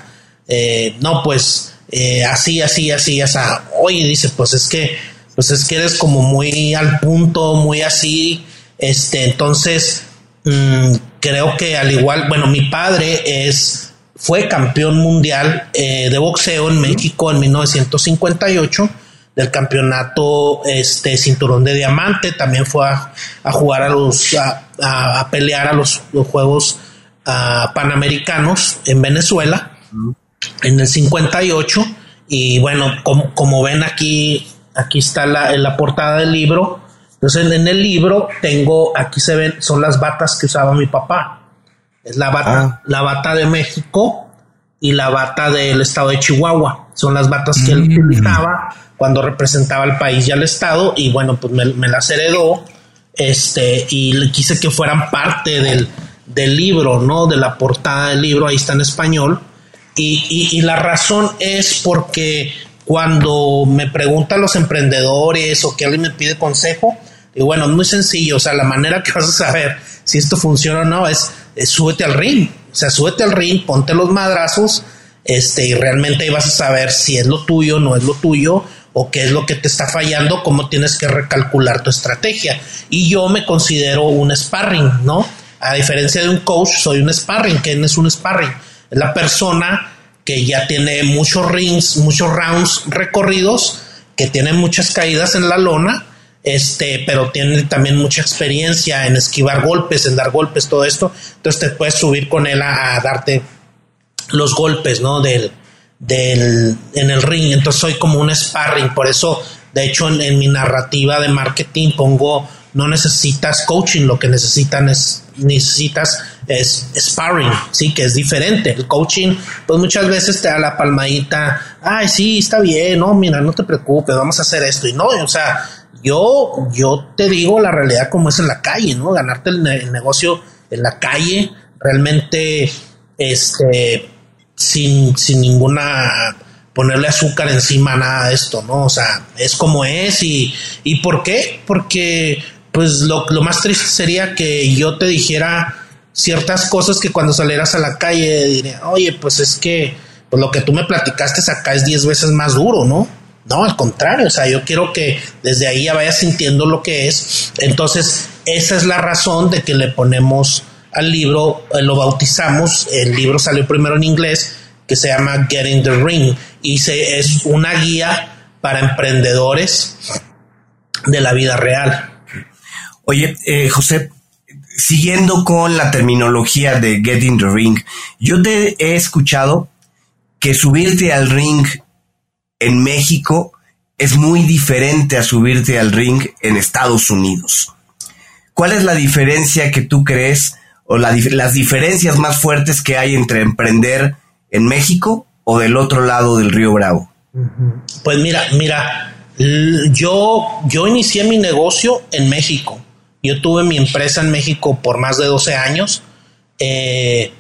eh, no, pues eh, así, así, así, así. Oye, dice, pues es que, pues es que eres como muy al punto, muy así. Este, entonces, mm, creo que al igual, bueno, mi padre es, fue campeón mundial eh, de boxeo en México en 1958 del campeonato este cinturón de diamante también fue a, jugar a los a, pelear a los, juegos panamericanos en Venezuela en el 58 y bueno, como, como ven aquí, aquí está la, en la portada del libro. Entonces en el libro tengo, aquí se ven, son las batas que usaba mi papá. Es la bata, ah. la bata de México y la bata del estado de Chihuahua. Son las batas que él mm. utilizaba cuando representaba al país y al estado. Y bueno, pues me, me las heredó. Este, y le quise que fueran parte del, del libro, ¿no? De la portada del libro, ahí está en español y, la razón es porque cuando me preguntan los emprendedores o que alguien me pide consejo, y bueno, es muy sencillo, o sea, la manera que vas a saber si esto funciona o no es eh, súbete al ring, o sea, súbete al ring, ponte los madrazos, este, y realmente vas a saber si es lo tuyo, no es lo tuyo, o qué es lo que te está fallando, cómo tienes que recalcular tu estrategia. Y yo me considero un sparring, ¿no? A diferencia de un coach, soy un sparring. ¿Quién es un sparring? La persona que ya tiene muchos rings, muchos rounds recorridos, que tiene muchas caídas en la lona, este, pero tiene también mucha experiencia en esquivar golpes, en dar golpes, todo esto. Entonces te puedes subir con él a, darte los golpes, ¿no? Del, del, en el ring. Entonces soy como un sparring. Por eso, de hecho, en, mi narrativa de marketing pongo no necesitas coaching, lo que necesitan es necesitas es sparring, sí, que es diferente. El coaching, pues muchas veces te da la palmadita, ay, sí, está bien, no, mira, no te preocupes, vamos a hacer esto. Y no, o sea, yo, yo te digo la realidad como es en la calle, ¿no? Ganarte el, negocio en la calle, realmente, este, sin, sin ninguna ponerle azúcar encima nada de esto, ¿no? O sea, es como es y, y ¿por qué? Porque pues lo, lo, más triste sería que yo te dijera ciertas cosas que cuando salieras a la calle diría, oye, pues es que pues lo que tú me platicaste acá es 10 veces más duro, ¿no? No, al contrario, o sea, yo quiero que desde ahí ya vayas sintiendo lo que es. Entonces, esa es la razón de que le ponemos al libro, eh, lo bautizamos, el libro salió primero en inglés, que se llama Getting the Ring, y se, es una guía para emprendedores de la vida real. Oye, eh, José, siguiendo con la terminología de Getting the Ring, yo te he escuchado que subirte al ring en México es muy diferente a subirte al ring en Estados Unidos. ¿Cuál es la diferencia que tú crees o las diferencias más fuertes que hay entre emprender en México o del otro lado del río Bravo? Pues mira, mira, yo, yo inicié mi negocio en México. Yo tuve mi empresa en México por más de 12 años. Eh,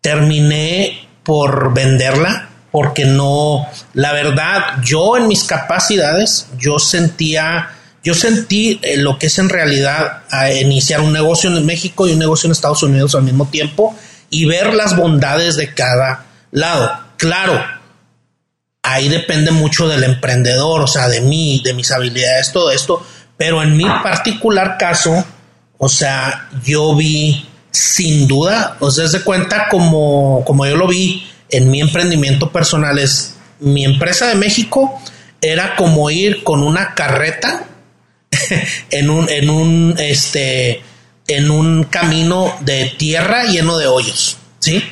terminé por venderla porque no, la verdad, yo en mis capacidades, yo sentía, yo sentí eh, lo que es en realidad iniciar un negocio en México y un negocio en Estados Unidos al mismo tiempo y ver las bondades de cada lado. Claro, ahí depende mucho del emprendedor, o sea, de mí, de mis habilidades, todo esto, pero en mi particular caso, o sea, yo vi sin duda, o sea, se cuenta como, como yo lo vi, en mi emprendimiento personal es mi empresa de México era como ir con una carreta *laughs* en un, en un, este, en un camino de tierra lleno de hoyos, ¿sí?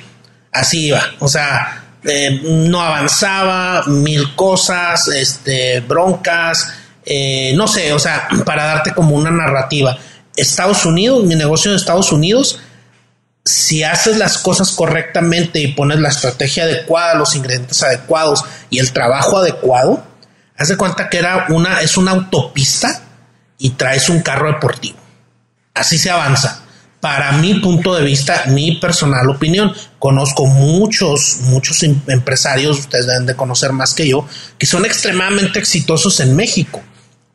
Así iba, o sea, eh, no avanzaba, mil cosas, este, broncas, eh, no sé, o sea, para darte como una narrativa. Estados Unidos, mi negocio en Estados Unidos si haces las cosas correctamente y pones la estrategia adecuada, los ingredientes adecuados y el trabajo adecuado, haz de cuenta que era una, es una autopista y traes un carro deportivo. Así se avanza. Para mi punto de vista, mi personal opinión, conozco muchos, muchos em, empresarios, ustedes deben de conocer más que yo, que son extremadamente exitosos en México.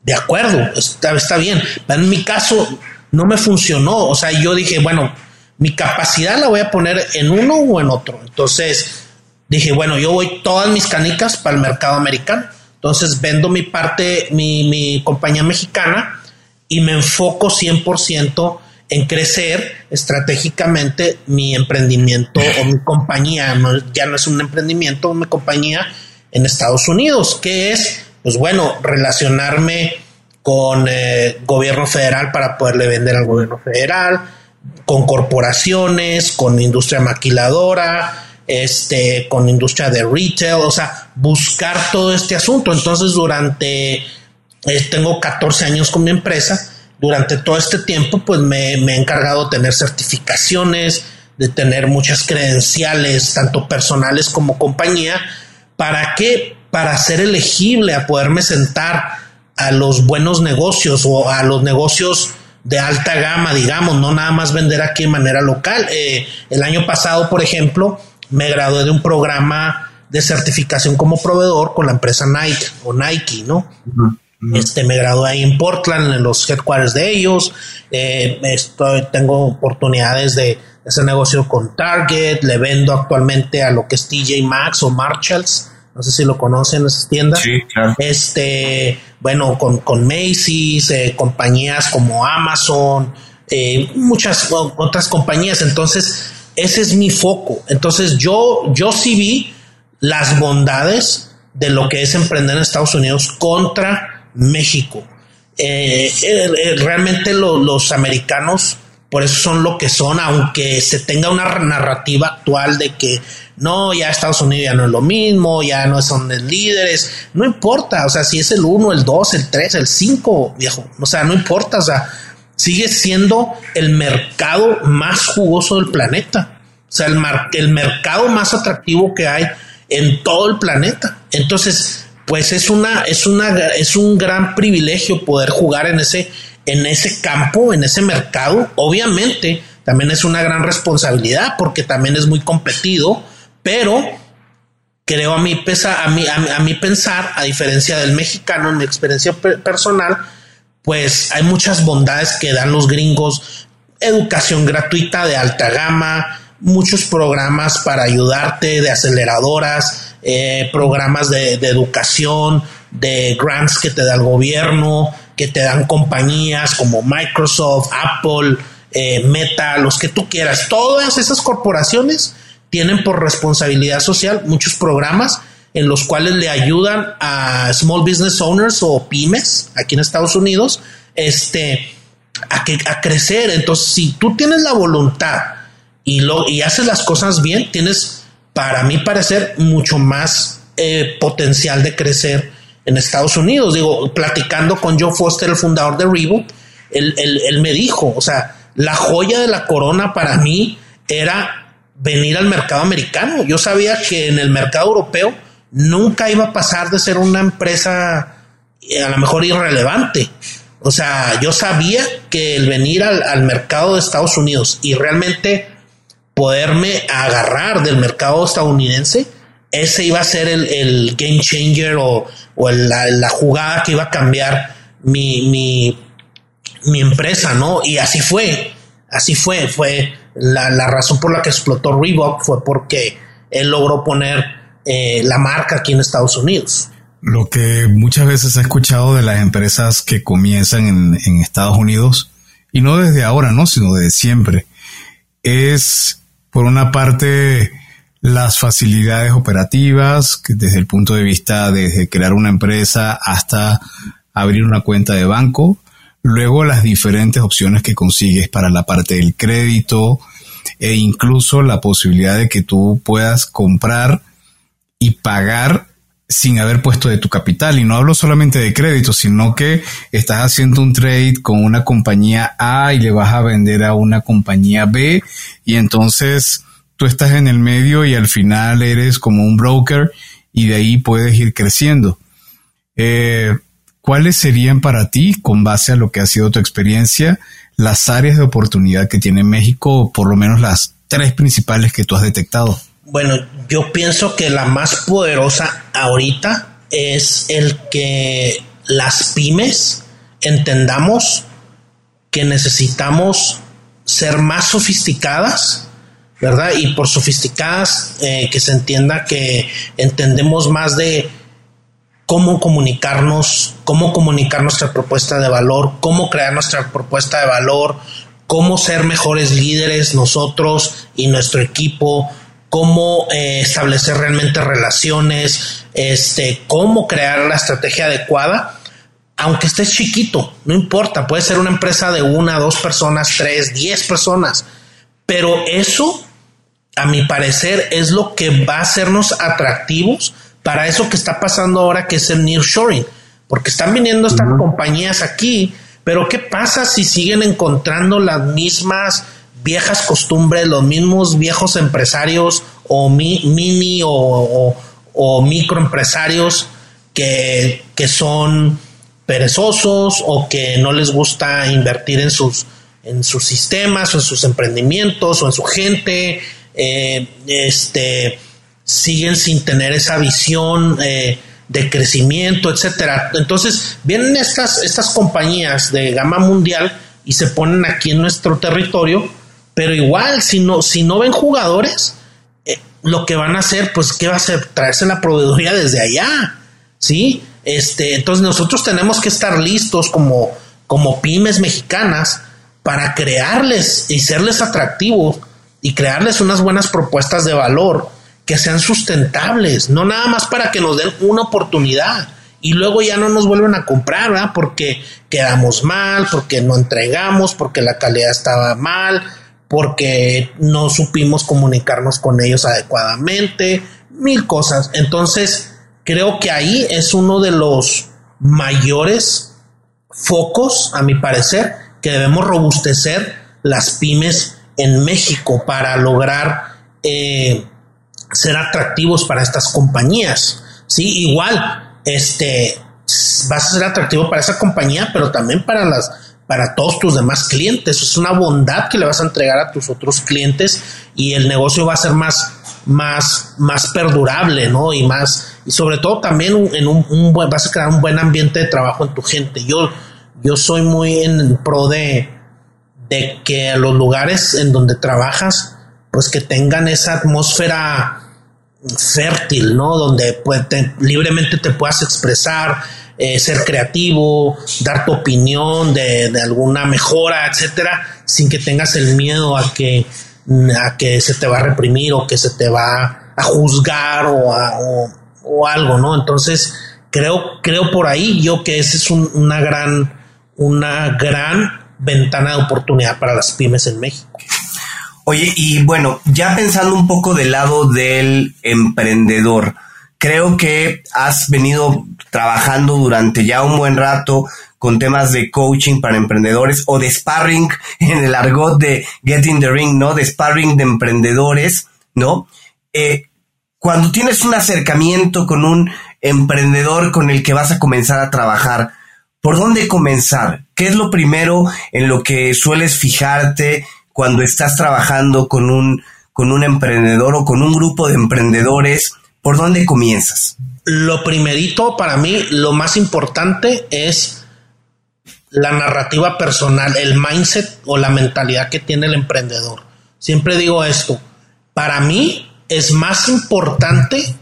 De acuerdo, está, está bien. Pero en mi caso no me funcionó. O sea, yo dije, bueno, mi capacidad la voy a poner en uno o en otro. Entonces dije, bueno, yo voy todas mis canicas para el mercado americano. Entonces vendo mi parte, mi, compañía mexicana y me enfoco 100% en crecer estratégicamente mi emprendimiento o mi compañía. ya no es un emprendimiento, mi compañía en Estados Unidos, que es, pues bueno, relacionarme con eh, gobierno federal para poderle vender al gobierno federal, con corporaciones, con industria maquiladora, este, con industria de retail, o sea, buscar todo este asunto. Entonces, durante, eh, tengo 14 años con mi empresa, durante todo este tiempo, pues me, me, he encargado de tener certificaciones, de tener muchas credenciales, tanto personales como compañía, ¿para qué? Para ser elegible a poderme sentar a los buenos negocios o a los negocios de alta gama, digamos, no nada más vender aquí de manera local. Eh, el año pasado, por ejemplo, me gradué de un programa de certificación como proveedor con la empresa Nike o Nike, ¿no? Este, me gradué ahí en Portland, en los headquarters de ellos. Eh, estoy, tengo oportunidades de hacer negocio con Target. Le vendo actualmente a lo que es TJ Maxx o Marshalls. No sé si lo conocen esas tiendas. Sí, claro. Este, bueno, con, con Macy's, eh, compañías como Amazon, eh, muchas otras compañías. Entonces, ese es mi foco. Entonces, yo, yo sí vi las bondades de lo que es emprender en Estados Unidos contra México. Eh, realmente los americanos por eso son lo que son, aunque se tenga una narrativa actual de que no, ya Estados Unidos ya no es lo mismo, ya no son líderes, no importa, o sea, si es el 1, el 2, el 3, el 5, viejo, o sea, no importa, o sea, sigue siendo el mercado más jugoso del planeta, o sea, el, el mercado más atractivo que hay en todo el planeta. Entonces, pues es una, es una, es un gran privilegio poder jugar en ese, en ese campo, en ese mercado. Obviamente, también es una gran responsabilidad porque también es muy competido pero creo a mí, pesa, a, mí, a, mí pensar, a diferencia del mexicano, en mi experiencia personal, pues hay muchas bondades que dan los gringos, educación gratuita de alta gama, muchos programas para ayudarte de aceleradoras, eh, programas de, educación, de grants que te da el gobierno, que te dan compañías como Microsoft, Apple, eh, Meta, los que tú quieras. Todas esas corporaciones tienen por responsabilidad social muchos programas en los cuales le ayudan a small business owners o pymes aquí en Estados Unidos este, a, que, a crecer. Entonces, si tú tienes la voluntad y, lo, y haces las cosas bien, tienes, para mí parecer, mucho más eh, potencial de crecer en Estados Unidos. Digo, platicando con Joe Foster, el fundador de Reboot, él, él me dijo, o sea, la joya de la corona para mí era venir al mercado americano. Yo sabía que en el mercado europeo nunca iba a pasar de ser una empresa eh, a lo mejor irrelevante. O sea, yo sabía que el venir al, mercado de Estados Unidos y realmente poderme agarrar del mercado estadounidense, ese iba a ser el, game changer o, la, jugada que iba a cambiar mi, mi, mi empresa, ¿no? Y así fue, así fue, fue la, razón por la que explotó Reebok fue porque él logró poner eh, la marca aquí en Estados Unidos. Lo que muchas veces he escuchado de las empresas que comienzan en, en Estados Unidos, y no desde ahora, ¿no? sino desde siempre, es por una parte las facilidades operativas, desde el punto de vista desde crear una empresa hasta abrir una cuenta de banco, Luego las diferentes opciones que consigues para la parte del crédito e incluso la posibilidad de que tú puedas comprar y pagar sin haber puesto de tu capital. Y no hablo solamente de crédito, sino que estás haciendo un trade con una compañía A y le vas a vender a una compañía B y entonces estás en el medio y al final eres como un broker y de ahí puedes ir creciendo. Eh, ¿cuáles serían para ti, con base a lo que ha sido tu experiencia, las áreas de oportunidad que tiene México, o por lo menos las tres principales que tú has detectado? Bueno, yo pienso que la más poderosa ahorita es el que las pymes entendamos que necesitamos ser más sofisticadas, ¿verdad? Y por sofisticadas, eh, que se entienda que entendemos más de cómo comunicarnos, cómo comunicar nuestra propuesta de valor, cómo crear nuestra propuesta de valor, cómo ser mejores líderes nosotros y nuestro equipo, cómo eh, establecer realmente relaciones, este, cómo crear la estrategia adecuada, aunque estés chiquito, no importa, puede ser una empresa de una, dos personas, tres, diez personas, pero eso, a mi parecer, es lo que va a hacernos atractivos para eso que está pasando ahora, que es el nearshoring, porque están viniendo estas compañías aquí, pero ¿qué pasa si siguen encontrando las mismas viejas costumbres, los mismos viejos empresarios o mini o, microempresarios que, que son perezosos o que no les gusta invertir en sus, en sus sistemas o en sus emprendimientos o en su gente? Eh, este siguen sin tener esa visión eh, de crecimiento, etcétera. Entonces, vienen estas, estas compañías de gama mundial y se ponen aquí en nuestro territorio, pero igual, si no, si no ven jugadores, eh, lo que van a hacer, pues, ¿qué va a hacer? Traerse la proveeduría desde allá, ¿sí? Este, entonces nosotros tenemos que estar listos como, como pymes mexicanas para crearles y serles atractivos y crearles unas buenas propuestas de valor que sean sustentables, no nada más para que nos den una oportunidad y luego ya no nos vuelven a comprar, ¿verdad? Porque quedamos mal, porque no entregamos, porque la calidad estaba mal, porque no supimos comunicarnos con ellos adecuadamente, mil cosas. Entonces, creo que ahí es uno de los mayores focos, a mi parecer, que debemos robustecer las pymes en México para lograr eh, ser atractivos para estas compañías. Sí, igual, este, vas a ser atractivo para esa compañía, pero también para las, para todos tus demás clientes. Es una bondad que le vas a entregar a tus otros clientes y el negocio va a ser más, más, más perdurable, ¿no? Y más, y sobre todo también en un, vas a crear un buen ambiente de trabajo en tu gente. Yo, yo soy muy en pro de, de que los lugares en donde trabajas, pues que tengan esa atmósfera fértil, ¿no? Donde pues, libremente te puedas expresar, eh, ser creativo, dar tu opinión de, alguna mejora, etcétera, sin que tengas el miedo a que, a que se te va a reprimir o que se te va a juzgar o, o, algo, ¿no? Entonces, creo, creo por ahí yo que esa es una gran, una gran ventana de oportunidad para las pymes en México. Oye, y bueno, ya pensando un poco del lado del emprendedor, creo que has venido trabajando durante ya un buen rato con temas de coaching para emprendedores o de sparring *laughs* en el argot de Getting the Ring, ¿no? De sparring de emprendedores, ¿no? Eh, cuando tienes un acercamiento con un emprendedor con el que vas a comenzar a trabajar, ¿por dónde comenzar? ¿Qué es lo primero en lo que sueles fijarte? cuando estás trabajando con un, con un emprendedor o con un grupo de emprendedores? ¿Por dónde comienzas? Lo primerito para mí, lo más importante es la narrativa personal, el mindset o la mentalidad que tiene el emprendedor. Siempre digo esto, para mí es más importante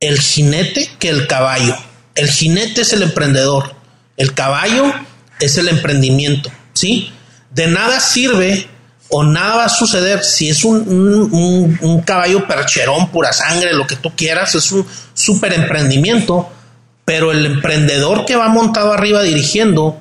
el jinete que el caballo. El jinete es el emprendedor, el caballo es el emprendimiento, ¿sí? de nada sirve o nada va a suceder si es un, caballo percherón, pura sangre, lo que tú quieras, es un súper emprendimiento, pero el emprendedor que va montado arriba dirigiendo,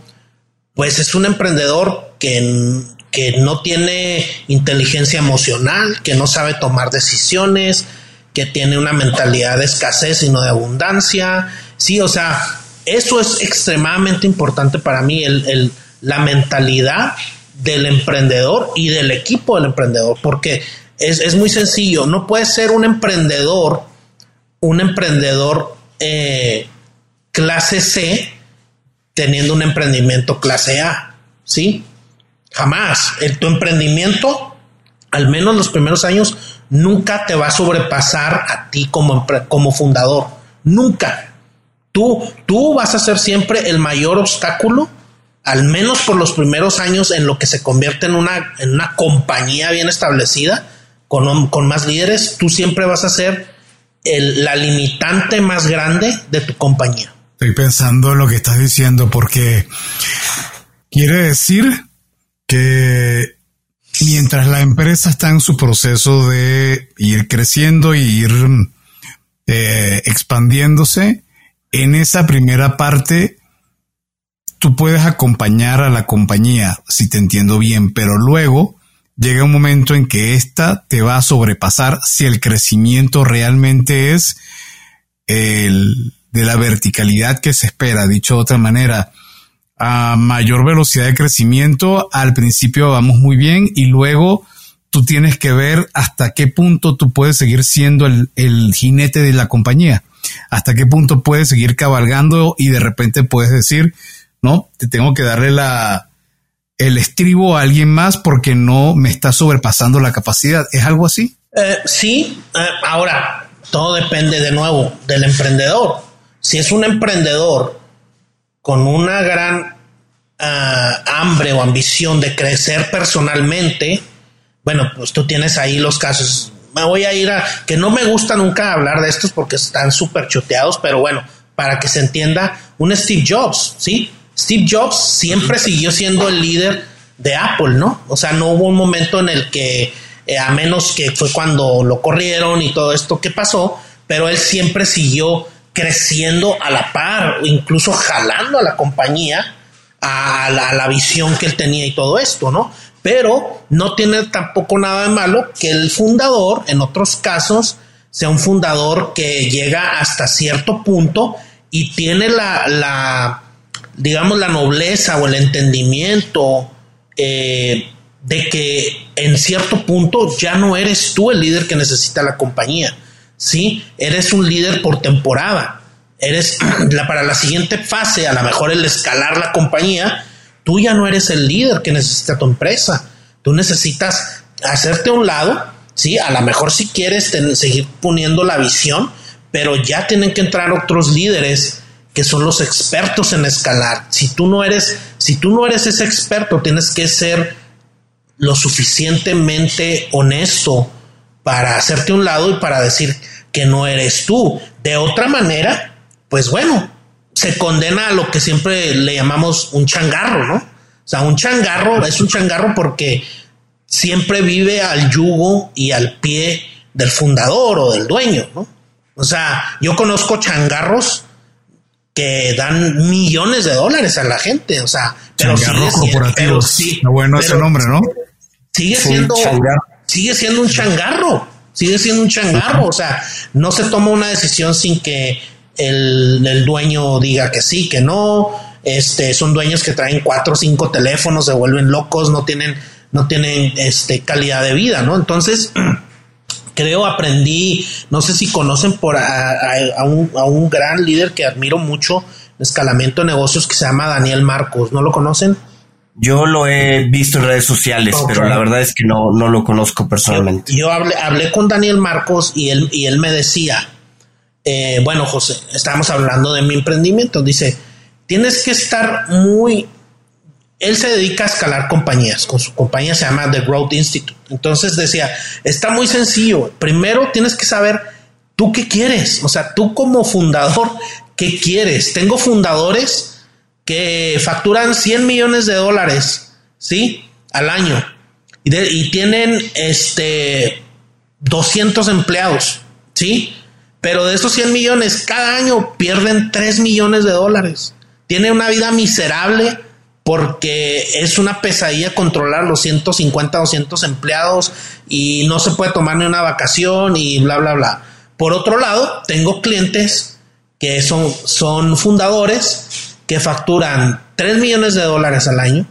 pues es un emprendedor que, que no tiene inteligencia emocional, que no sabe tomar decisiones, que tiene una mentalidad de escasez y no de abundancia. Sí, o sea, eso es extremadamente importante para mí, el, la mentalidad del emprendedor y del equipo del emprendedor, porque es, muy sencillo, no puede ser un emprendedor, un emprendedor eh, clase C teniendo un emprendimiento clase A, ¿sí? Jamás. El, tu emprendimiento, al menos los primeros años, nunca te va a sobrepasar a ti como, como fundador. Nunca. Tú, tú vas a ser siempre el mayor obstáculo al menos por los primeros años en lo que se convierte en una, en una compañía bien establecida, con, con más líderes, tú siempre vas a ser el, la limitante más grande de tu compañía. Estoy pensando en lo que estás diciendo porque quiere decir que mientras la empresa está en su proceso de ir creciendo y ir eh, expandiéndose, en esa primera parte tú puedes acompañar a la compañía, si te entiendo bien, pero luego llega un momento en que ésta te va a sobrepasar si el crecimiento realmente es el de la verticalidad que se espera. Dicho de otra manera, a mayor velocidad de crecimiento, al principio vamos muy bien y luego tú tienes que ver hasta qué punto tú puedes seguir siendo el, el jinete de la compañía, hasta qué punto puedes seguir cabalgando y de repente puedes decir, ¿no? Te tengo que darle la, el estribo a alguien más porque no me está sobrepasando la capacidad. ¿Es algo así? Eh, sí, eh, ahora, todo depende de nuevo del emprendedor. Si es un emprendedor con una gran ah, hambre o ambición de crecer personalmente, bueno, pues tú tienes ahí los casos. Me voy a ir a que no me gusta nunca hablar de estos porque están súper choteados, pero bueno, para que se entienda, un Steve Jobs, ¿sí? Steve Jobs siempre siguió siendo el líder de Apple, ¿no? O sea, no hubo un momento en el que, eh, a menos que fue cuando lo corrieron y todo esto que pasó, pero él siempre siguió creciendo a la par, incluso jalando a la compañía a la, visión que él tenía y todo esto, ¿no? Pero no tiene tampoco nada de malo que el fundador, en otros casos, sea un fundador que llega hasta cierto punto y tiene la, la digamos, la nobleza o el entendimiento eh, de que en cierto punto ya no eres tú el líder que necesita la compañía, ¿sí? Eres un líder por temporada, eres *clears throat* la, para la siguiente fase, a lo mejor el escalar la compañía, tú ya no eres el líder que necesita tu empresa, tú necesitas hacerte a un lado, ¿sí? A lo mejor si quieres seguir poniendo la visión, pero ya tienen que entrar otros líderes que son los expertos en escalar. Si tú no eres, si tú no eres ese experto, tienes que ser lo suficientemente honesto para hacerte un lado y para decir que no eres tú. De otra manera, pues bueno, se condena a lo que siempre le llamamos un changarro, ¿no? O sea, un changarro es un changarro porque siempre vive al yugo y al pie del fundador o del dueño, ¿no? O sea, yo conozco changarros que dan millones de dólares a la gente, o sea, pero sigue siendo, sí, bueno ese nombre, ¿no? Sigue siendo, sigue siendo un changarro, sigue siendo un changarro, o sea, no se toma una decisión sin que el, el, dueño diga que sí, que no, este, son dueños que traen cuatro o cinco teléfonos, se vuelven locos, no tienen, no tienen, este, calidad de vida, ¿no? Entonces, *clears throat* creo aprendí, no sé si conocen por a, un, gran líder que admiro mucho en escalamiento de negocios que se llama Daniel Marcos, ¿no lo conocen? Yo lo he visto en redes sociales, pero la verdad es que no, no lo conozco personalmente. Yo, hablé, hablé, con Daniel Marcos y él, y él me decía, eh, bueno, José, estamos hablando de mi emprendimiento, dice, tienes que estar muy él se dedica a escalar compañías, con su compañía se llama The Growth Institute. Entonces decía, está muy sencillo, primero tienes que saber tú qué quieres, o sea, tú como fundador, ¿qué quieres? Tengo fundadores que facturan 100 millones de dólares, ¿sí? Al año y, tienen este 200 empleados, ¿sí? Pero de esos 100 millones, cada año pierden 3 millones de dólares. Tiene una vida miserable porque es una pesadilla controlar los 150 o 200 empleados y no se puede tomar ni una vacación y bla, bla, bla. Por otro lado, tengo clientes que son, son fundadores que facturan 3 millones de dólares al año,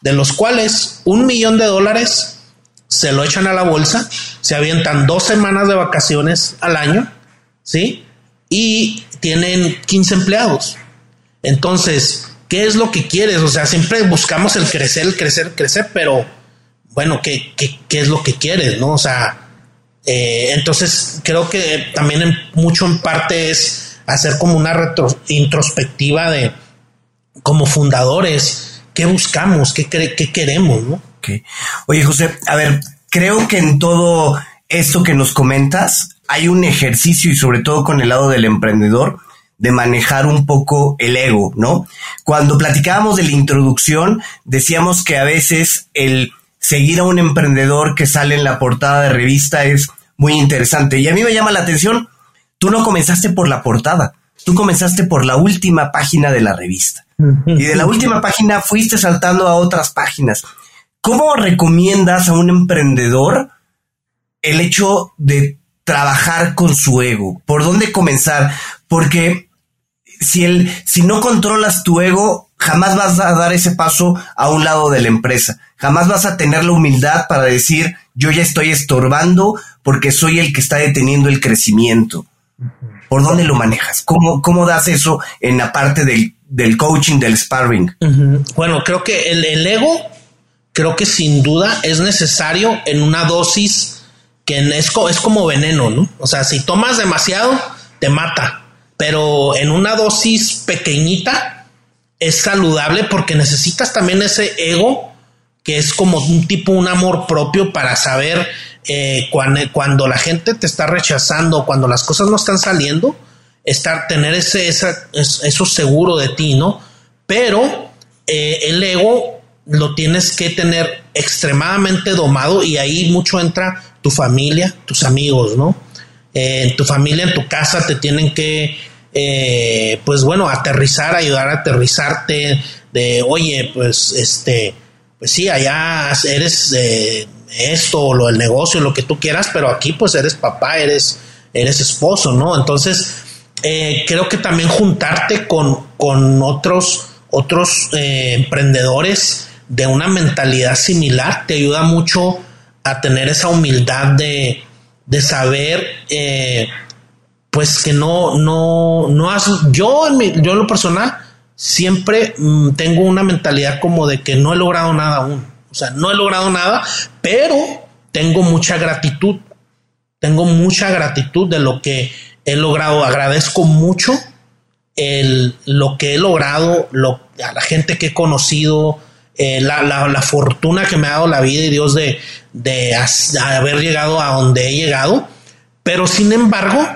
de los cuales un millón de dólares se lo echan a la bolsa, se avientan dos semanas de vacaciones al año, ¿sí? Y tienen 15 empleados. Entonces, ¿Qué es lo que quieres? O sea, siempre buscamos el crecer, el crecer, crecer, pero bueno, ¿qué, qué, es lo que quieres? ¿No? O sea, eh, entonces creo que también mucho en parte es hacer como una retro, introspectiva de como fundadores, ¿qué buscamos? ¿Qué, qué queremos? ¿no? Oye, José, a ver, creo que en todo esto que nos comentas hay un ejercicio y sobre todo con el lado del emprendedor de manejar un poco el ego, ¿no? Cuando platicábamos de la introducción, decíamos que a veces el seguir a un emprendedor que sale en la portada de revista es muy interesante. Y a mí me llama la atención, tú no comenzaste por la portada, tú comenzaste por la última página de la revista. Y de la última página fuiste saltando a otras páginas. ¿Cómo recomiendas a un emprendedor el hecho de trabajar con su ego? ¿Por dónde comenzar? Porque si, el, si no controlas tu ego, jamás vas a dar ese paso a un lado de la empresa. Jamás vas a tener la humildad para decir, yo ya estoy estorbando porque soy el que está deteniendo el crecimiento. ¿Por dónde lo manejas? ¿Cómo, cómo das eso en la parte del, del coaching, del sparring? Bueno, creo que el, el ego, creo que sin duda es necesario en una dosis que es, es como veneno, ¿no? O sea, si tomas demasiado, te mata, pero en una dosis pequeñita es saludable porque necesitas también ese ego que es como un tipo, un amor propio para saber eh, cuando, la gente te está rechazando, cuando las cosas no están saliendo, estar, tener ese, eso seguro de ti, ¿no? Pero eh, el ego lo tienes que tener extremadamente domado y ahí mucho entra tu familia, tus amigos, ¿no? Eh, en tu familia, en tu casa te tienen que, pues bueno, aterrizar, ayudar a aterrizarte de, oye, pues este, pues sí, allá eres esto o lo del negocio, lo que tú quieras, pero aquí pues eres papá, eres, eres esposo, ¿no? Entonces, eh, creo que también juntarte con, con otros, otros eh, emprendedores de una mentalidad similar te ayuda mucho a tener esa humildad de, de saber, eh, pues que no, no, no has, yo en, mi, yo en lo personal, siempre mm, tengo una mentalidad como de que no he logrado nada aún. O sea, no he logrado nada, pero tengo mucha gratitud. Tengo mucha gratitud de lo que he logrado. Agradezco mucho el, lo que he logrado, lo, a la gente que he conocido, eh, la, la, fortuna que me ha dado la vida y Dios de, de haber llegado a donde he llegado. Pero sin embargo,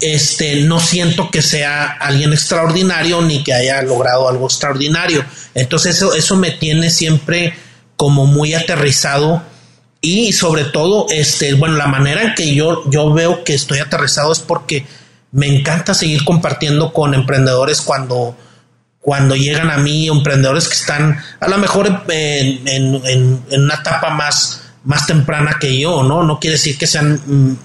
este, no siento que sea alguien extraordinario ni que haya logrado algo extraordinario. Entonces eso, eso me tiene siempre como muy aterrizado y sobre todo, este, bueno, la manera en que yo, yo veo que estoy aterrizado es porque me encanta seguir compartiendo con emprendedores cuando, cuando llegan a mí, emprendedores que están a lo mejor en, una etapa más, más temprana que yo, ¿no? No quiere decir que sean mm,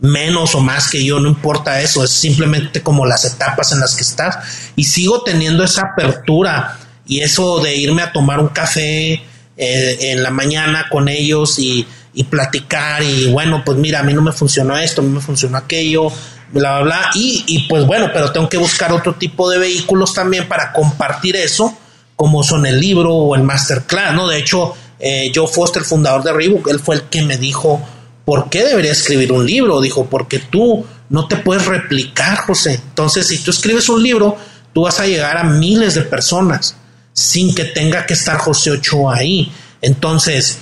menos o más que yo, no importa eso, es simplemente como las etapas en las que estás. Y sigo teniendo esa apertura y eso de irme a tomar un café eh, en la mañana con ellos y, platicar y bueno, pues mira, a mí no me funcionó esto, a mí me funcionó aquello, bla, bla, bla. Y, y pues bueno, pero tengo que buscar otro tipo de vehículos también para compartir eso, como son el libro o el masterclass, ¿no? De hecho, eh, Joe Foster, fundador de Reebok, él fue el que me dijo, ¿por qué debería escribir un libro? Dijo, porque tú no te puedes replicar, José. Entonces, si tú escribes un libro, tú vas a llegar a miles de personas sin que tenga que estar José Ochoa ahí. Entonces,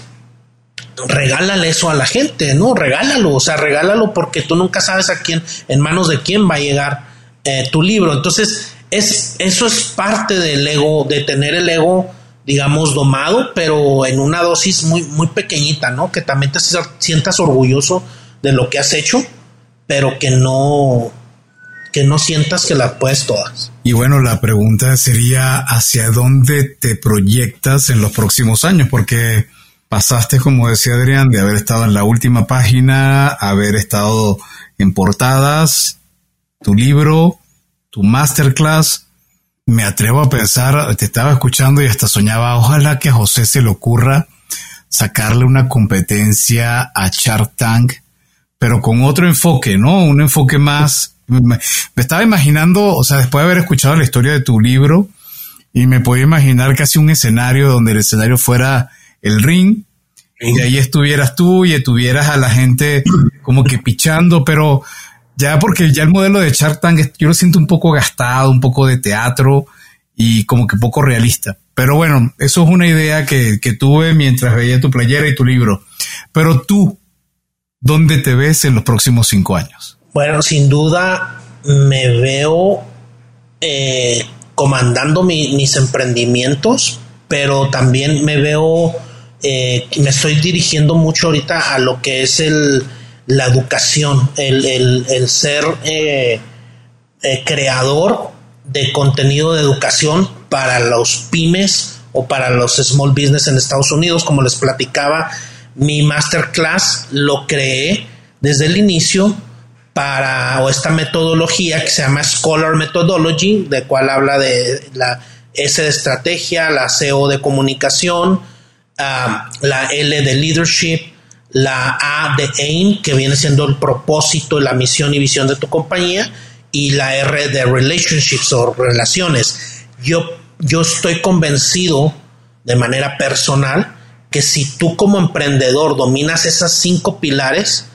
regálale eso a la gente, ¿no? Regálalo, o sea, regálalo porque tú nunca sabes a quién, en manos de quién va a llegar eh, tu libro. Entonces, es, eso es parte del ego, de tener el ego digamos, domado, pero en una dosis muy, muy pequeñita, ¿no? Que también te sientas orgulloso de lo que has hecho, pero que no, que no sientas que la puedes todas. Y bueno, la pregunta sería hacia dónde te proyectas en los próximos años, porque pasaste, como decía Adrián, de haber estado en la última página, haber estado en portadas, tu libro, tu masterclass, me atrevo a pensar, te estaba escuchando y hasta soñaba, ojalá que a José se le ocurra sacarle una competencia a Shark Tank, pero con otro enfoque, ¿no? Un enfoque más... Me, estaba imaginando, o sea, después de haber escuchado la historia de tu libro, y me podía imaginar casi un escenario donde el escenario fuera el ring, y ahí estuvieras tú y estuvieras a la gente como que pichando, pero ya porque ya el modelo de Shark Tank yo lo siento un poco gastado, un poco de teatro y como que poco realista. Pero bueno, eso es una idea que, tuve mientras veía tu playera y tu libro. Pero tú, ¿dónde te ves en los próximos cinco años? Bueno, sin duda me veo eh, comandando mis emprendimientos, pero también me veo, eh, me estoy dirigiendo mucho ahorita a lo que es el, la educación, el, ser eh, eh, creador de contenido de educación para los pymes o para los small business en Estados Unidos. Como les platicaba, mi masterclass lo creé desde el inicio para o esta metodología que se llama Scholar Methodology, de cual habla de la S de estrategia, la CO de comunicación, ah, la L de leadership, la A de AIM, que viene siendo el propósito, la misión y visión de tu compañía, y la R de relationships o relaciones. Yo, yo estoy convencido de manera personal que si tú como emprendedor dominas esas cinco pilares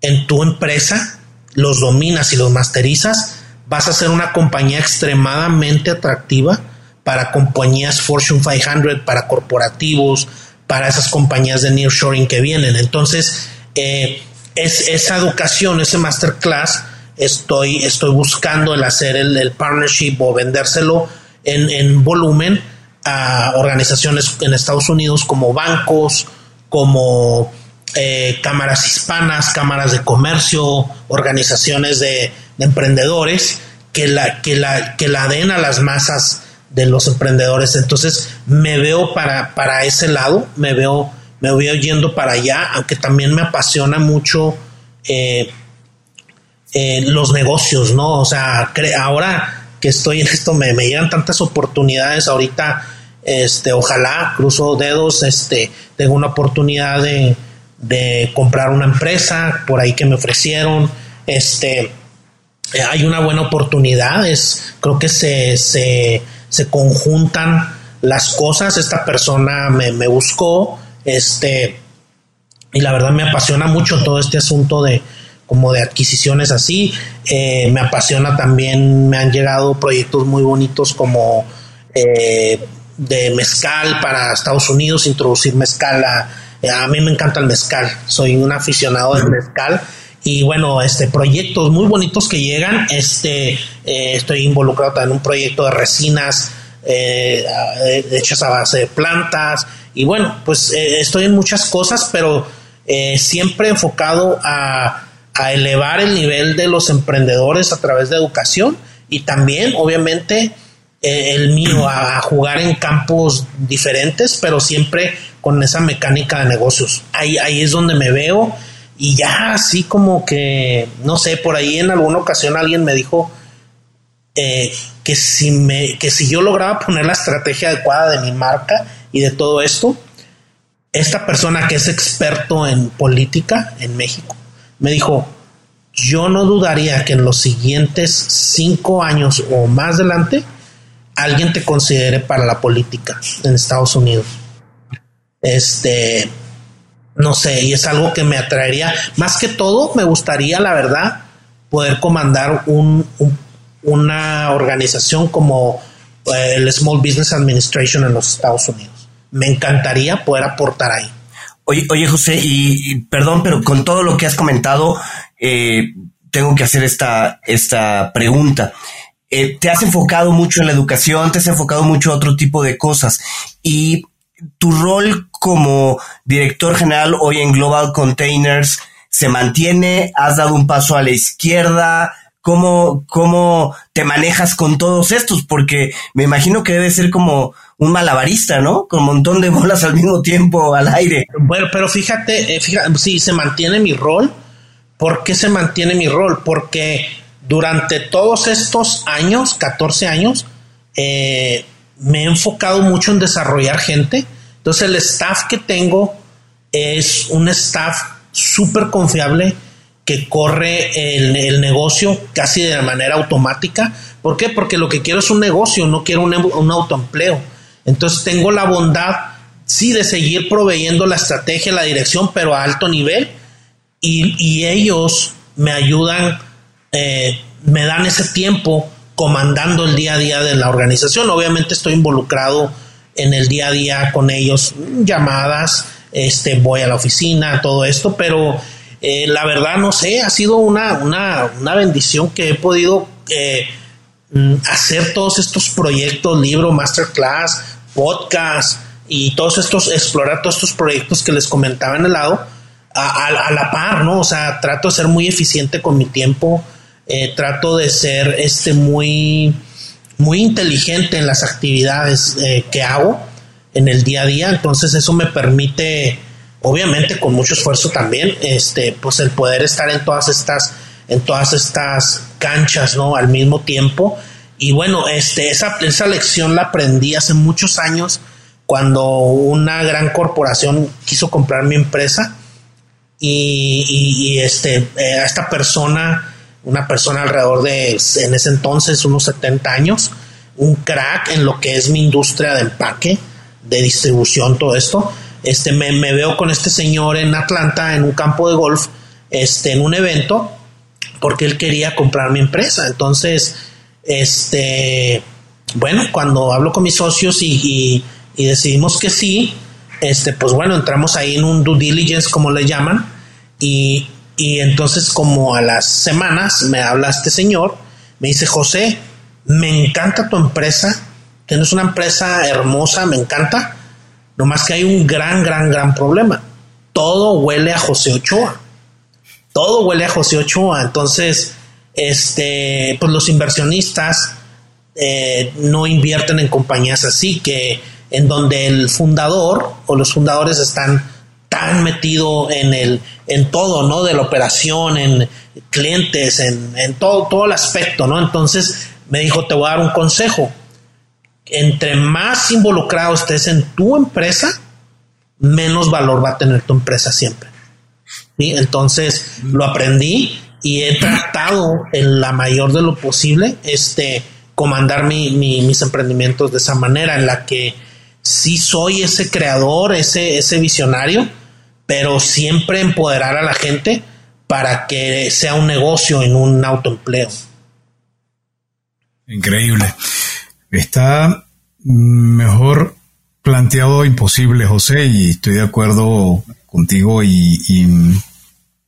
en tu empresa, los dominas y los masterizas, vas a ser una compañía extremadamente atractiva para compañías Fortune 500, para corporativos, para esas compañías de nearshoring que vienen. Entonces, eh, es, esa educación, ese masterclass, estoy, estoy buscando el hacer el, partnership o vendérselo en, en, volumen a organizaciones en Estados Unidos como bancos, como eh, cámaras hispanas, cámaras de comercio, organizaciones de, emprendedores que la, que, la, que la den a las masas de los emprendedores. Entonces me veo para, para ese lado, me veo, me veo yendo para allá, aunque también me apasiona mucho eh, eh, los negocios, ¿no? O sea, ahora que estoy en esto me, me llegan tantas oportunidades ahorita, este, ojalá, cruzo dedos, este, tengo una oportunidad de, de comprar una empresa por ahí que me ofrecieron, este, hay una buena oportunidad, es, creo que se, se, se conjuntan las cosas, esta persona me, me buscó, este, y la verdad me apasiona mucho todo este asunto de como de adquisiciones así. Eh, me apasiona también, me han llegado proyectos muy bonitos como eh, de mezcal para Estados Unidos, introducir mezcal a, a mí me encanta el mezcal, soy un aficionado del mezcal y bueno, este proyectos muy bonitos que llegan, este eh, estoy involucrado también en un proyecto de resinas hechas a base de plantas. Y bueno, pues estoy en muchas cosas, pero eh, siempre enfocado a, elevar el nivel de los emprendedores a través de educación y también, obviamente, eh, el mío a, jugar en campos diferentes, pero siempre con esa mecánica de negocios. Ahí, ahí es donde me veo y ya así como que, no sé, por ahí en alguna ocasión alguien me dijo eh, que, si me, que si yo lograba poner la estrategia adecuada de mi marca y de todo esto, esta persona que es experto en política en México me dijo, yo no dudaría que en los siguientes cinco años o más adelante alguien te considere para la política en Estados Unidos. Este, no sé, y es algo que me atraería. Más que todo, me gustaría, la verdad, poder comandar un, una organización como eh, el Small Business Administration en los Estados Unidos me encantaría poder aportar ahí. Oye, oye José, y, perdón, pero con todo lo que has comentado, eh, tengo que hacer esta, esta pregunta. Eh, te has enfocado mucho en la educación, te has enfocado mucho en otro tipo de cosas. Y tu rol como director general hoy en Global Containers se mantiene, has dado un paso a la izquierda, ¿Cómo, ¿Cómo te manejas con todos estos? Porque me imagino que debe ser como un malabarista, ¿no? Con un montón de *laughs* bolas al mismo tiempo al aire. Bueno, pero fíjate, eh, fíjate, sí, se mantiene mi rol. ¿Por qué se mantiene mi rol? Porque durante todos estos años, 14 años, eh, me he enfocado mucho en desarrollar gente. Entonces el staff que tengo es un staff súper confiable que corre el, negocio casi de manera automática. ¿Por qué? Porque lo que quiero es un negocio, no quiero un, un autoempleo. Entonces tengo la bondad, sí, de seguir proveyendo la estrategia, la dirección, pero a alto nivel. Y, ellos me ayudan, eh, me dan ese tiempo comandando el día a día de la organización. Obviamente estoy involucrado en el día a día con ellos, llamadas, este, voy a la oficina, todo esto, pero eh, la verdad no sé, ha sido una, una, bendición que he podido eh, mm, hacer todos estos proyectos, libro, masterclass, podcast y todos estos, explorar todos estos proyectos que les comentaba en el lado, a, la par, ¿no? O sea, trato de ser muy eficiente con mi tiempo, eh, trato de ser este muy, muy inteligente en las actividades eh, que hago en el día a día, entonces eso me permite, obviamente con mucho esfuerzo también, este, pues el poder estar en todas estas, en todas estas canchas, ¿no? Al mismo tiempo. Y bueno, este, esa, esa lección la aprendí hace muchos años cuando una gran corporación quiso comprar mi empresa. Y, este, eh, a esta persona, una persona alrededor de, en ese entonces, unos 70 años, un crack en lo que es mi industria de empaque, de distribución, todo esto, este, me, veo con este señor en Atlanta, en un campo de golf, este, en un evento, porque él quería comprar mi empresa. Entonces, este, bueno, cuando hablo con mis socios y, y, decidimos que sí, este, pues bueno, entramos ahí en un due diligence, como le llaman, y, y entonces como a las semanas me habla este señor, me dice, José, me encanta tu empresa, tienes una empresa hermosa, me encanta, nomás que hay un gran, gran, gran problema. Todo huele a José Ochoa. Todo huele a José Ochoa. Entonces, este, pues los inversionistas eh, no invierten en compañías así, que en donde el fundador o los fundadores están tan metido en el en todo, ¿no? De la operación, en clientes, en, en todo, todo el aspecto, ¿no? Entonces me dijo, te voy a dar un consejo. Entre más involucrado estés en tu empresa, menos valor va a tener tu empresa siempre. ¿Sí? Entonces lo aprendí y he tratado en la mayor de lo posible este comandar mis emprendimientos de esa manera en la que sí soy ese creador, ese, ese visionario, pero siempre empoderar a la gente para que sea un negocio en un autoempleo. Increíble. Está mejor planteado imposible, José, y estoy de acuerdo contigo y,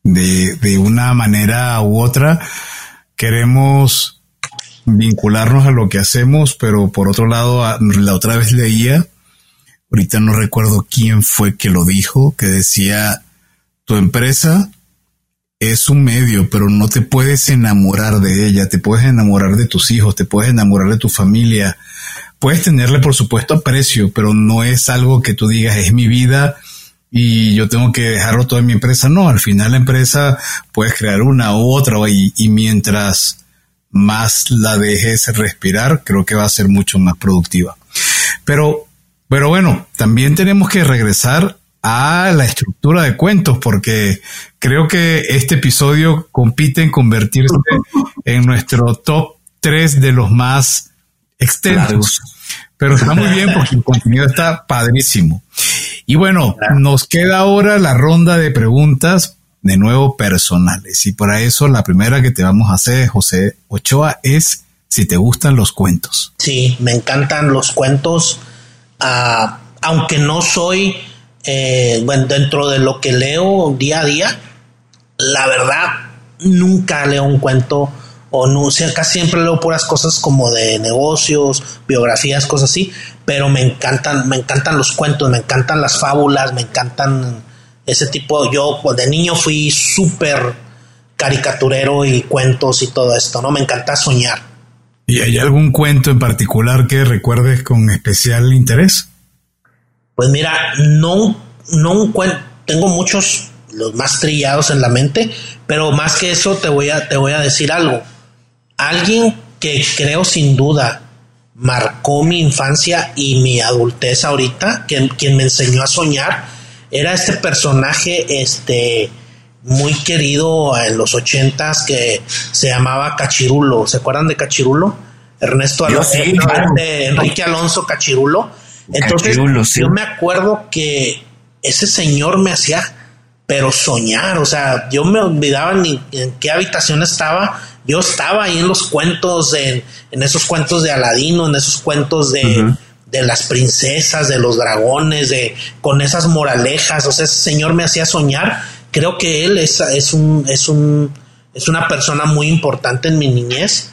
de, de, una manera u otra queremos vincularnos a lo que hacemos, pero por otro lado, la otra vez leía, ahorita no recuerdo quién fue que lo dijo, que decía, tu empresa es un medio, pero no te puedes enamorar de ella, te puedes enamorar de tus hijos, te puedes enamorar de tu familia, puedes tenerle por supuesto aprecio, pero no es algo que tú digas es mi vida y yo tengo que dejarlo todo en mi empresa. No, al final la empresa puedes crear una u otra y, y mientras más la dejes respirar, creo que va a ser mucho más productiva. Pero, pero bueno, también tenemos que regresar a la estructura de cuentos, porque creo que este episodio compite en convertirse en nuestro top 3 de los más extensos. Pero está muy bien porque el contenido está padrísimo. Y bueno, nos queda ahora la ronda de preguntas de nuevo personales. Y para eso la primera que te vamos a hacer, José Ochoa, es si te gustan los cuentos. Sí, me encantan los cuentos, aunque no soy eh, bueno, dentro de lo que leo día a día, la verdad, nunca leo un cuento o no, casi siempre leo puras cosas como de negocios, biografías, cosas así, pero me encantan, me encantan los cuentos, me encantan las fábulas, me encantan ese tipo, yo pues, de niño fui súper caricaturero y cuentos y todo esto, ¿no? Me encanta soñar. ¿Y hay algún cuento en particular que recuerdes con especial interés? Pues mira, no, no tengo muchos, los más trillados en la mente, pero más que eso te voy a, te voy a decir algo. Alguien que creo sin duda marcó mi infancia y mi adultez ahorita, quien, quien me enseñó a soñar, era este personaje, este, muy querido en los ochentas que se llamaba Cachirulo. ¿Se acuerdan de Cachirulo? Ernesto Alonso, Enrique Alonso Cachirulo entonces, yo me acuerdo que ese señor me hacía, pero soñar, o sea, yo me olvidaba ni en qué habitación estaba, yo estaba ahí en los cuentos, en, en esos cuentos de Aladino, en esos cuentos de, de las princesas, de los dragones, de con esas moralejas, o sea, ese señor me hacía soñar. Creo que él es, es un, es un, es una persona muy importante en mi niñez.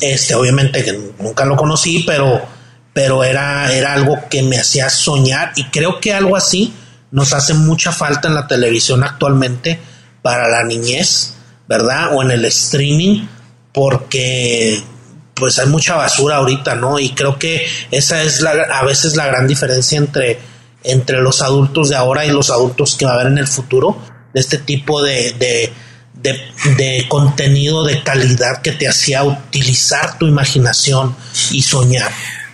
Este, obviamente que nunca lo conocí, pero pero era, era algo que me hacía soñar y creo que algo así nos hace mucha falta en la televisión actualmente para la niñez, ¿verdad? O en el streaming, porque pues hay mucha basura ahorita, ¿no? Y creo que esa es la, a veces la gran diferencia entre, entre los adultos de ahora y los adultos que va a haber en el futuro, de este tipo de, de, de, contenido de calidad que te hacía utilizar tu imaginación y soñar.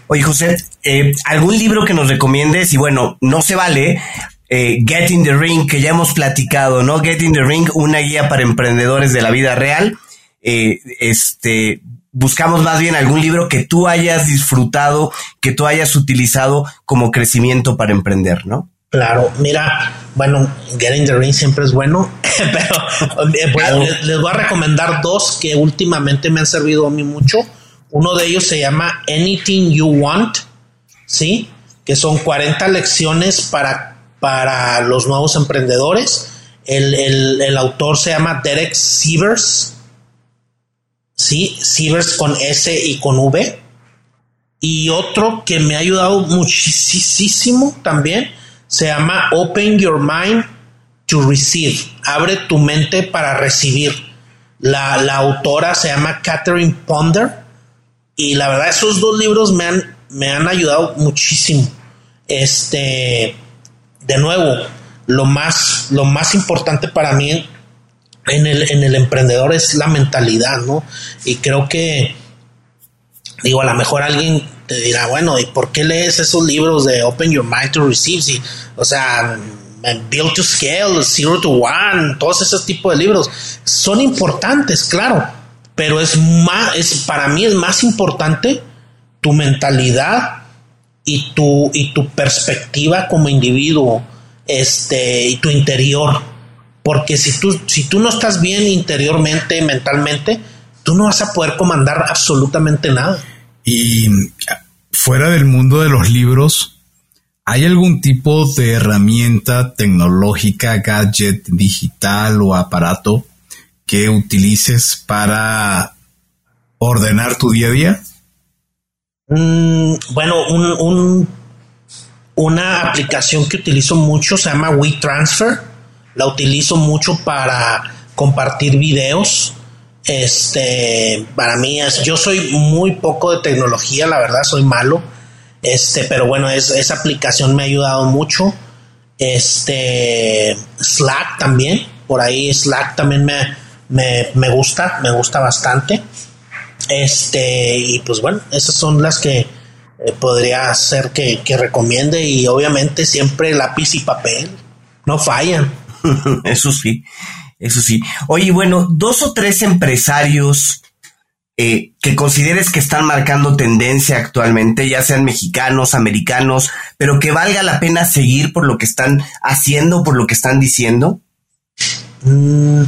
Oye, José, eh, ¿algún libro que nos recomiendes? Y bueno, no se vale. Eh, Get in the Ring, que ya hemos platicado, ¿no? Get in the Ring, una guía para emprendedores de la vida real. Eh, este, buscamos más bien algún libro que tú hayas disfrutado, que tú hayas utilizado como crecimiento para emprender, ¿no? Claro, mira, bueno, Getting the Ring siempre es bueno, *laughs* pero eh, les voy a recomendar dos que últimamente me han servido a mí mucho. Uno de ellos se llama Anything You Want, ¿sí? Que son 40 lecciones para, para los nuevos emprendedores. El, el autor se llama Derek Sievers, ¿sí? Sievers con S y con V. Y otro que me ha ayudado muchísimo también se llama Open Your Mind to Receive. Abre tu mente para recibir. La, autora se llama Catherine Ponder. Y la verdad, esos dos libros me han, me han ayudado muchísimo. Este, de nuevo, lo más, lo más importante para mí en el, en el emprendedor es la mentalidad, ¿no? Y creo que, digo, a lo mejor alguien dirá, bueno, ¿y por qué lees esos libros de Open Your Mind to Receive? Si, o sea, Build to Scale, Zero to One, todos esos tipos de libros son importantes, claro, pero es más, es, para mí es más importante tu mentalidad y tu, y tu perspectiva como individuo, este, y tu interior. Porque si tú, si tú no estás bien interiormente, mentalmente, tú no vas a poder comandar absolutamente nada. Y fuera del mundo de los libros, ¿hay algún tipo de herramienta tecnológica, gadget digital o aparato que utilices para ordenar tu día a día? Mm, bueno, un, una aplicación que utilizo mucho se llama WeTransfer. La utilizo mucho para compartir videos este, para mí es, yo soy muy poco de tecnología, la verdad, soy malo. Este, pero bueno, esa aplicación me ha ayudado mucho. Este, Slack también, por ahí Slack también me, me, gusta, me gusta bastante. Este, y pues bueno, esas son las que eh, podría hacer que, que recomiende y obviamente siempre lápiz y papel, no fallan. *laughs* Eso sí. Eso sí. Oye, bueno, dos o tres empresarios eh, que consideres que están marcando tendencia actualmente, ya sean mexicanos, americanos, pero que valga la pena seguir por lo que están haciendo, por lo que están diciendo? Mm,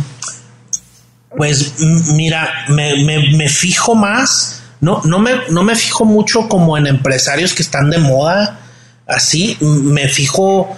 pues mira, me, fijo más, no, no, me, no me fijo mucho como en empresarios que están de moda, así, me fijo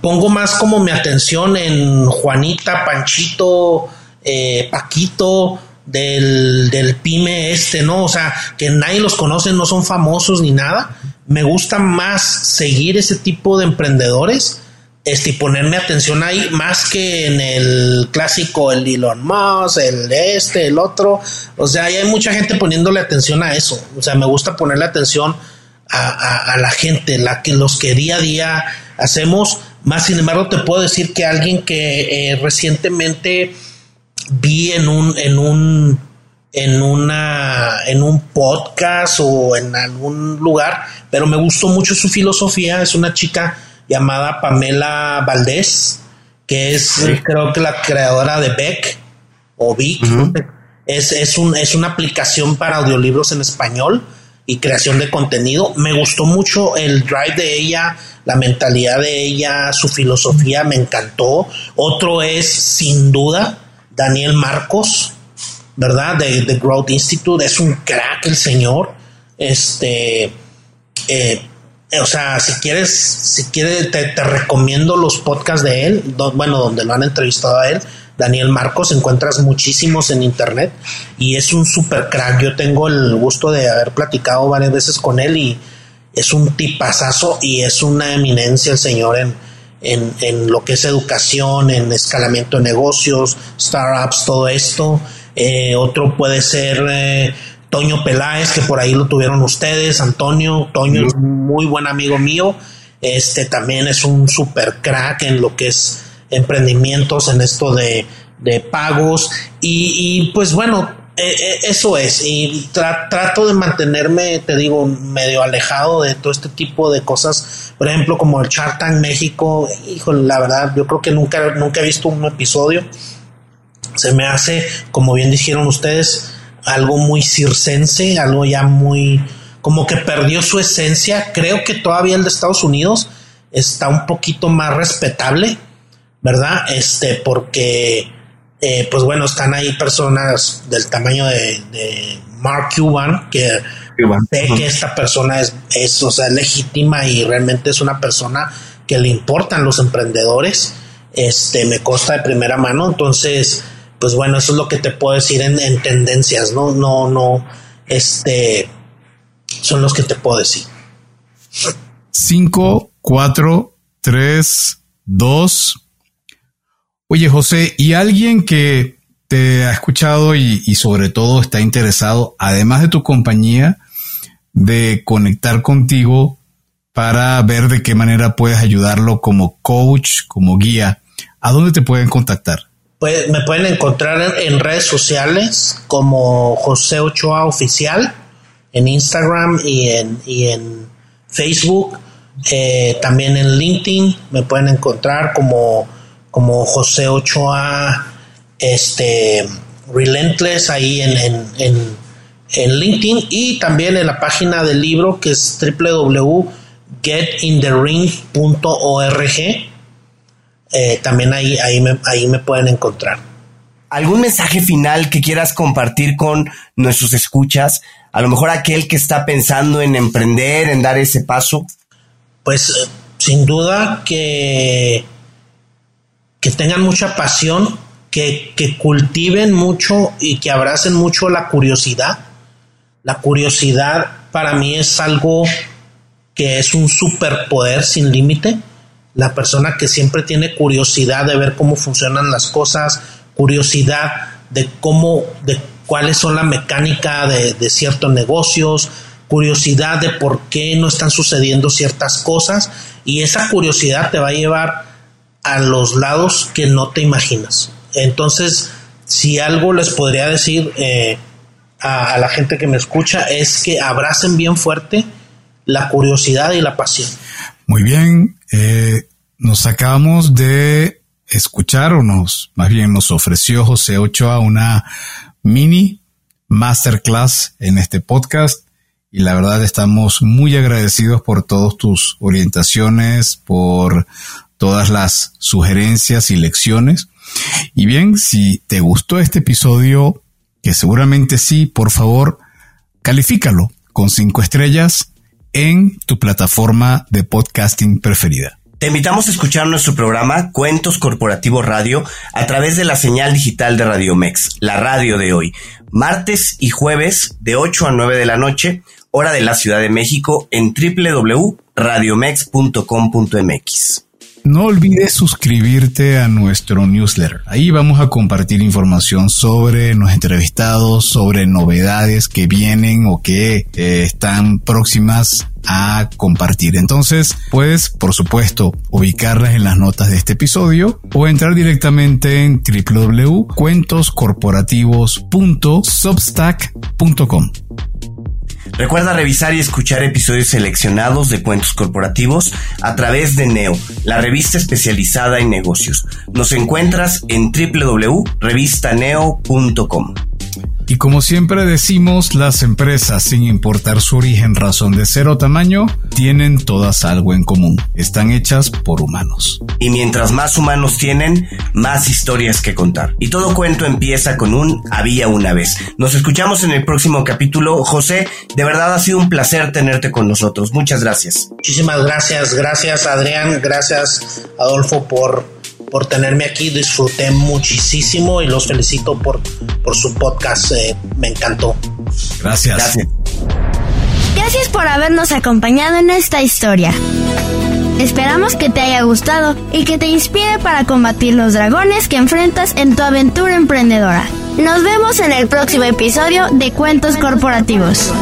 pongo más como mi atención en Juanita, Panchito, eh, Paquito del, del pyme este, ¿no? O sea, que nadie los conoce, no son famosos ni nada. Me gusta más seguir ese tipo de emprendedores este, y ponerme atención ahí más que en el clásico, el Elon Musk, el este, el otro. O sea, hay mucha gente poniéndole atención a eso. O sea, me gusta ponerle atención a, la gente, la que, los que día a día hacemos. Más sin embargo, te puedo decir que alguien que eh, recientemente vi en un, en un, en una, en un podcast o en algún lugar, pero me gustó mucho su filosofía. Es una chica llamada Pamela Valdés, que es creo que la creadora de Beck o Vic. es, es, un, es una aplicación para audiolibros en español y creación de contenido. Me gustó mucho el drive de ella, la mentalidad de ella, su filosofía me encantó. Otro es, sin duda, Daniel Marcos, ¿verdad? De The Growth Institute. Es un crack el señor. Este, eh, o sea, si quieres, si quieres, te, te, recomiendo los podcasts de él, bueno, donde lo han entrevistado a él Daniel Marcos, encuentras muchísimos en internet y es un super crack. Yo tengo el gusto de haber platicado varias veces con él y es un tipazazo y es una eminencia el señor en, en, lo que es educación, en escalamiento de negocios, startups, todo esto. Eh, otro puede ser eh, Toño Peláez, que por ahí lo tuvieron ustedes. Antonio, Toño es muy buen amigo mío. Este también es un super crack en lo que es emprendimientos en esto de, pagos y, pues bueno, e, e, eso es y trato de mantenerme, te digo, medio alejado de todo este tipo de cosas, por ejemplo como el Shark Tank México, híjole, la verdad, yo creo que nunca, nunca he visto un episodio, se me hace, como bien dijeron ustedes, algo muy circense, algo ya muy, como que perdió su esencia, creo que todavía el de Estados Unidos, está un poquito más respetable, ¿verdad? Este, porque, eh, pues bueno, están ahí personas del tamaño de, Mark Cuban, que ve que esta persona es, es, o sea, legítima y realmente es una persona que le importan los emprendedores. Este, me consta de primera mano, entonces, pues bueno, eso es lo que te puedo decir en, en tendencias, ¿no? No, no, este, son los que te puedo decir. 5, 4, 3, 2. Oye, José, ¿y alguien que te ha escuchado y, sobre todo está interesado, además de tu compañía, de conectar contigo para ver de qué manera puedes ayudarlo como coach, como guía? ¿A dónde te pueden contactar? Pues me pueden encontrar en redes sociales como José Ochoa Oficial, en Instagram y en, y en Facebook eh, también en LinkedIn me pueden encontrar como, como José Ochoa este, Relentless ahí en, en, en, LinkedIn y también en la página del libro que es www.getintherring.org. Eh, también ahí, ahí, me, ahí me pueden encontrar. ¿Algún mensaje final que quieras compartir con nuestros escuchas? A lo mejor aquel que está pensando en emprender, en dar ese paso pues eh, sin duda que, que tengan mucha pasión, que, que cultiven mucho y que abracen mucho la curiosidad. La curiosidad para mí es algo que es un superpoder sin límite. La persona que siempre tiene curiosidad de ver cómo funcionan las cosas, curiosidad de cómo, de cuáles son la mecánica de, de ciertos negocios, curiosidad de por qué no están sucediendo ciertas cosas y esa curiosidad te va a llevar a los lados que no te imaginas. Entonces, si algo les podría decir eh, a, la gente que me escucha es que abracen bien fuerte la curiosidad y la pasión. Muy bien, eh, nos acabamos de escuchar o nos, más bien nos ofreció José Ochoa una mini masterclass en este podcast y la verdad estamos muy agradecidos por todas tus orientaciones, por todas las sugerencias y lecciones. Y bien, si te gustó este episodio, que seguramente sí, por favor, califícalo con cinco estrellas en tu plataforma de podcasting preferida. Te invitamos a escuchar nuestro programa Cuentos Corporativos Radio a través de la señal digital de Radio Mex, la radio de hoy, martes y jueves de 8 a 9 de la noche hora de la Ciudad de México en www.radiomex.com.mx. No olvides suscribirte a nuestro newsletter. Ahí vamos a compartir información sobre los entrevistados, sobre novedades que vienen o que eh, están próximas a compartir. Entonces, puedes, por supuesto, ubicarlas en las notas de este episodio o entrar directamente en www.cuentoscorporativos.substack.com. Recuerda revisar y escuchar episodios seleccionados de cuentos corporativos a través de Neo, la revista especializada en negocios. Nos encuentras en www.revistaneo.com. Y como siempre decimos, las empresas, sin importar su origen, razón de ser o tamaño, tienen todas algo en común. Están hechas por humanos. Y mientras más humanos tienen, más historias que contar. Y todo cuento empieza con un había una vez. Nos escuchamos en el próximo capítulo. José, de verdad ha sido un placer tenerte con nosotros. Muchas gracias. Muchísimas gracias. Gracias Adrián. Gracias Adolfo por por tenerme aquí, disfruté muchísimo y los felicito por, por su podcast, eh, me encantó. Gracias. Gracias. Gracias por habernos acompañado en esta historia. Esperamos que te haya gustado y que te inspire para combatir los dragones que enfrentas en tu aventura emprendedora. Nos vemos en el próximo episodio de Cuentos Corporativos.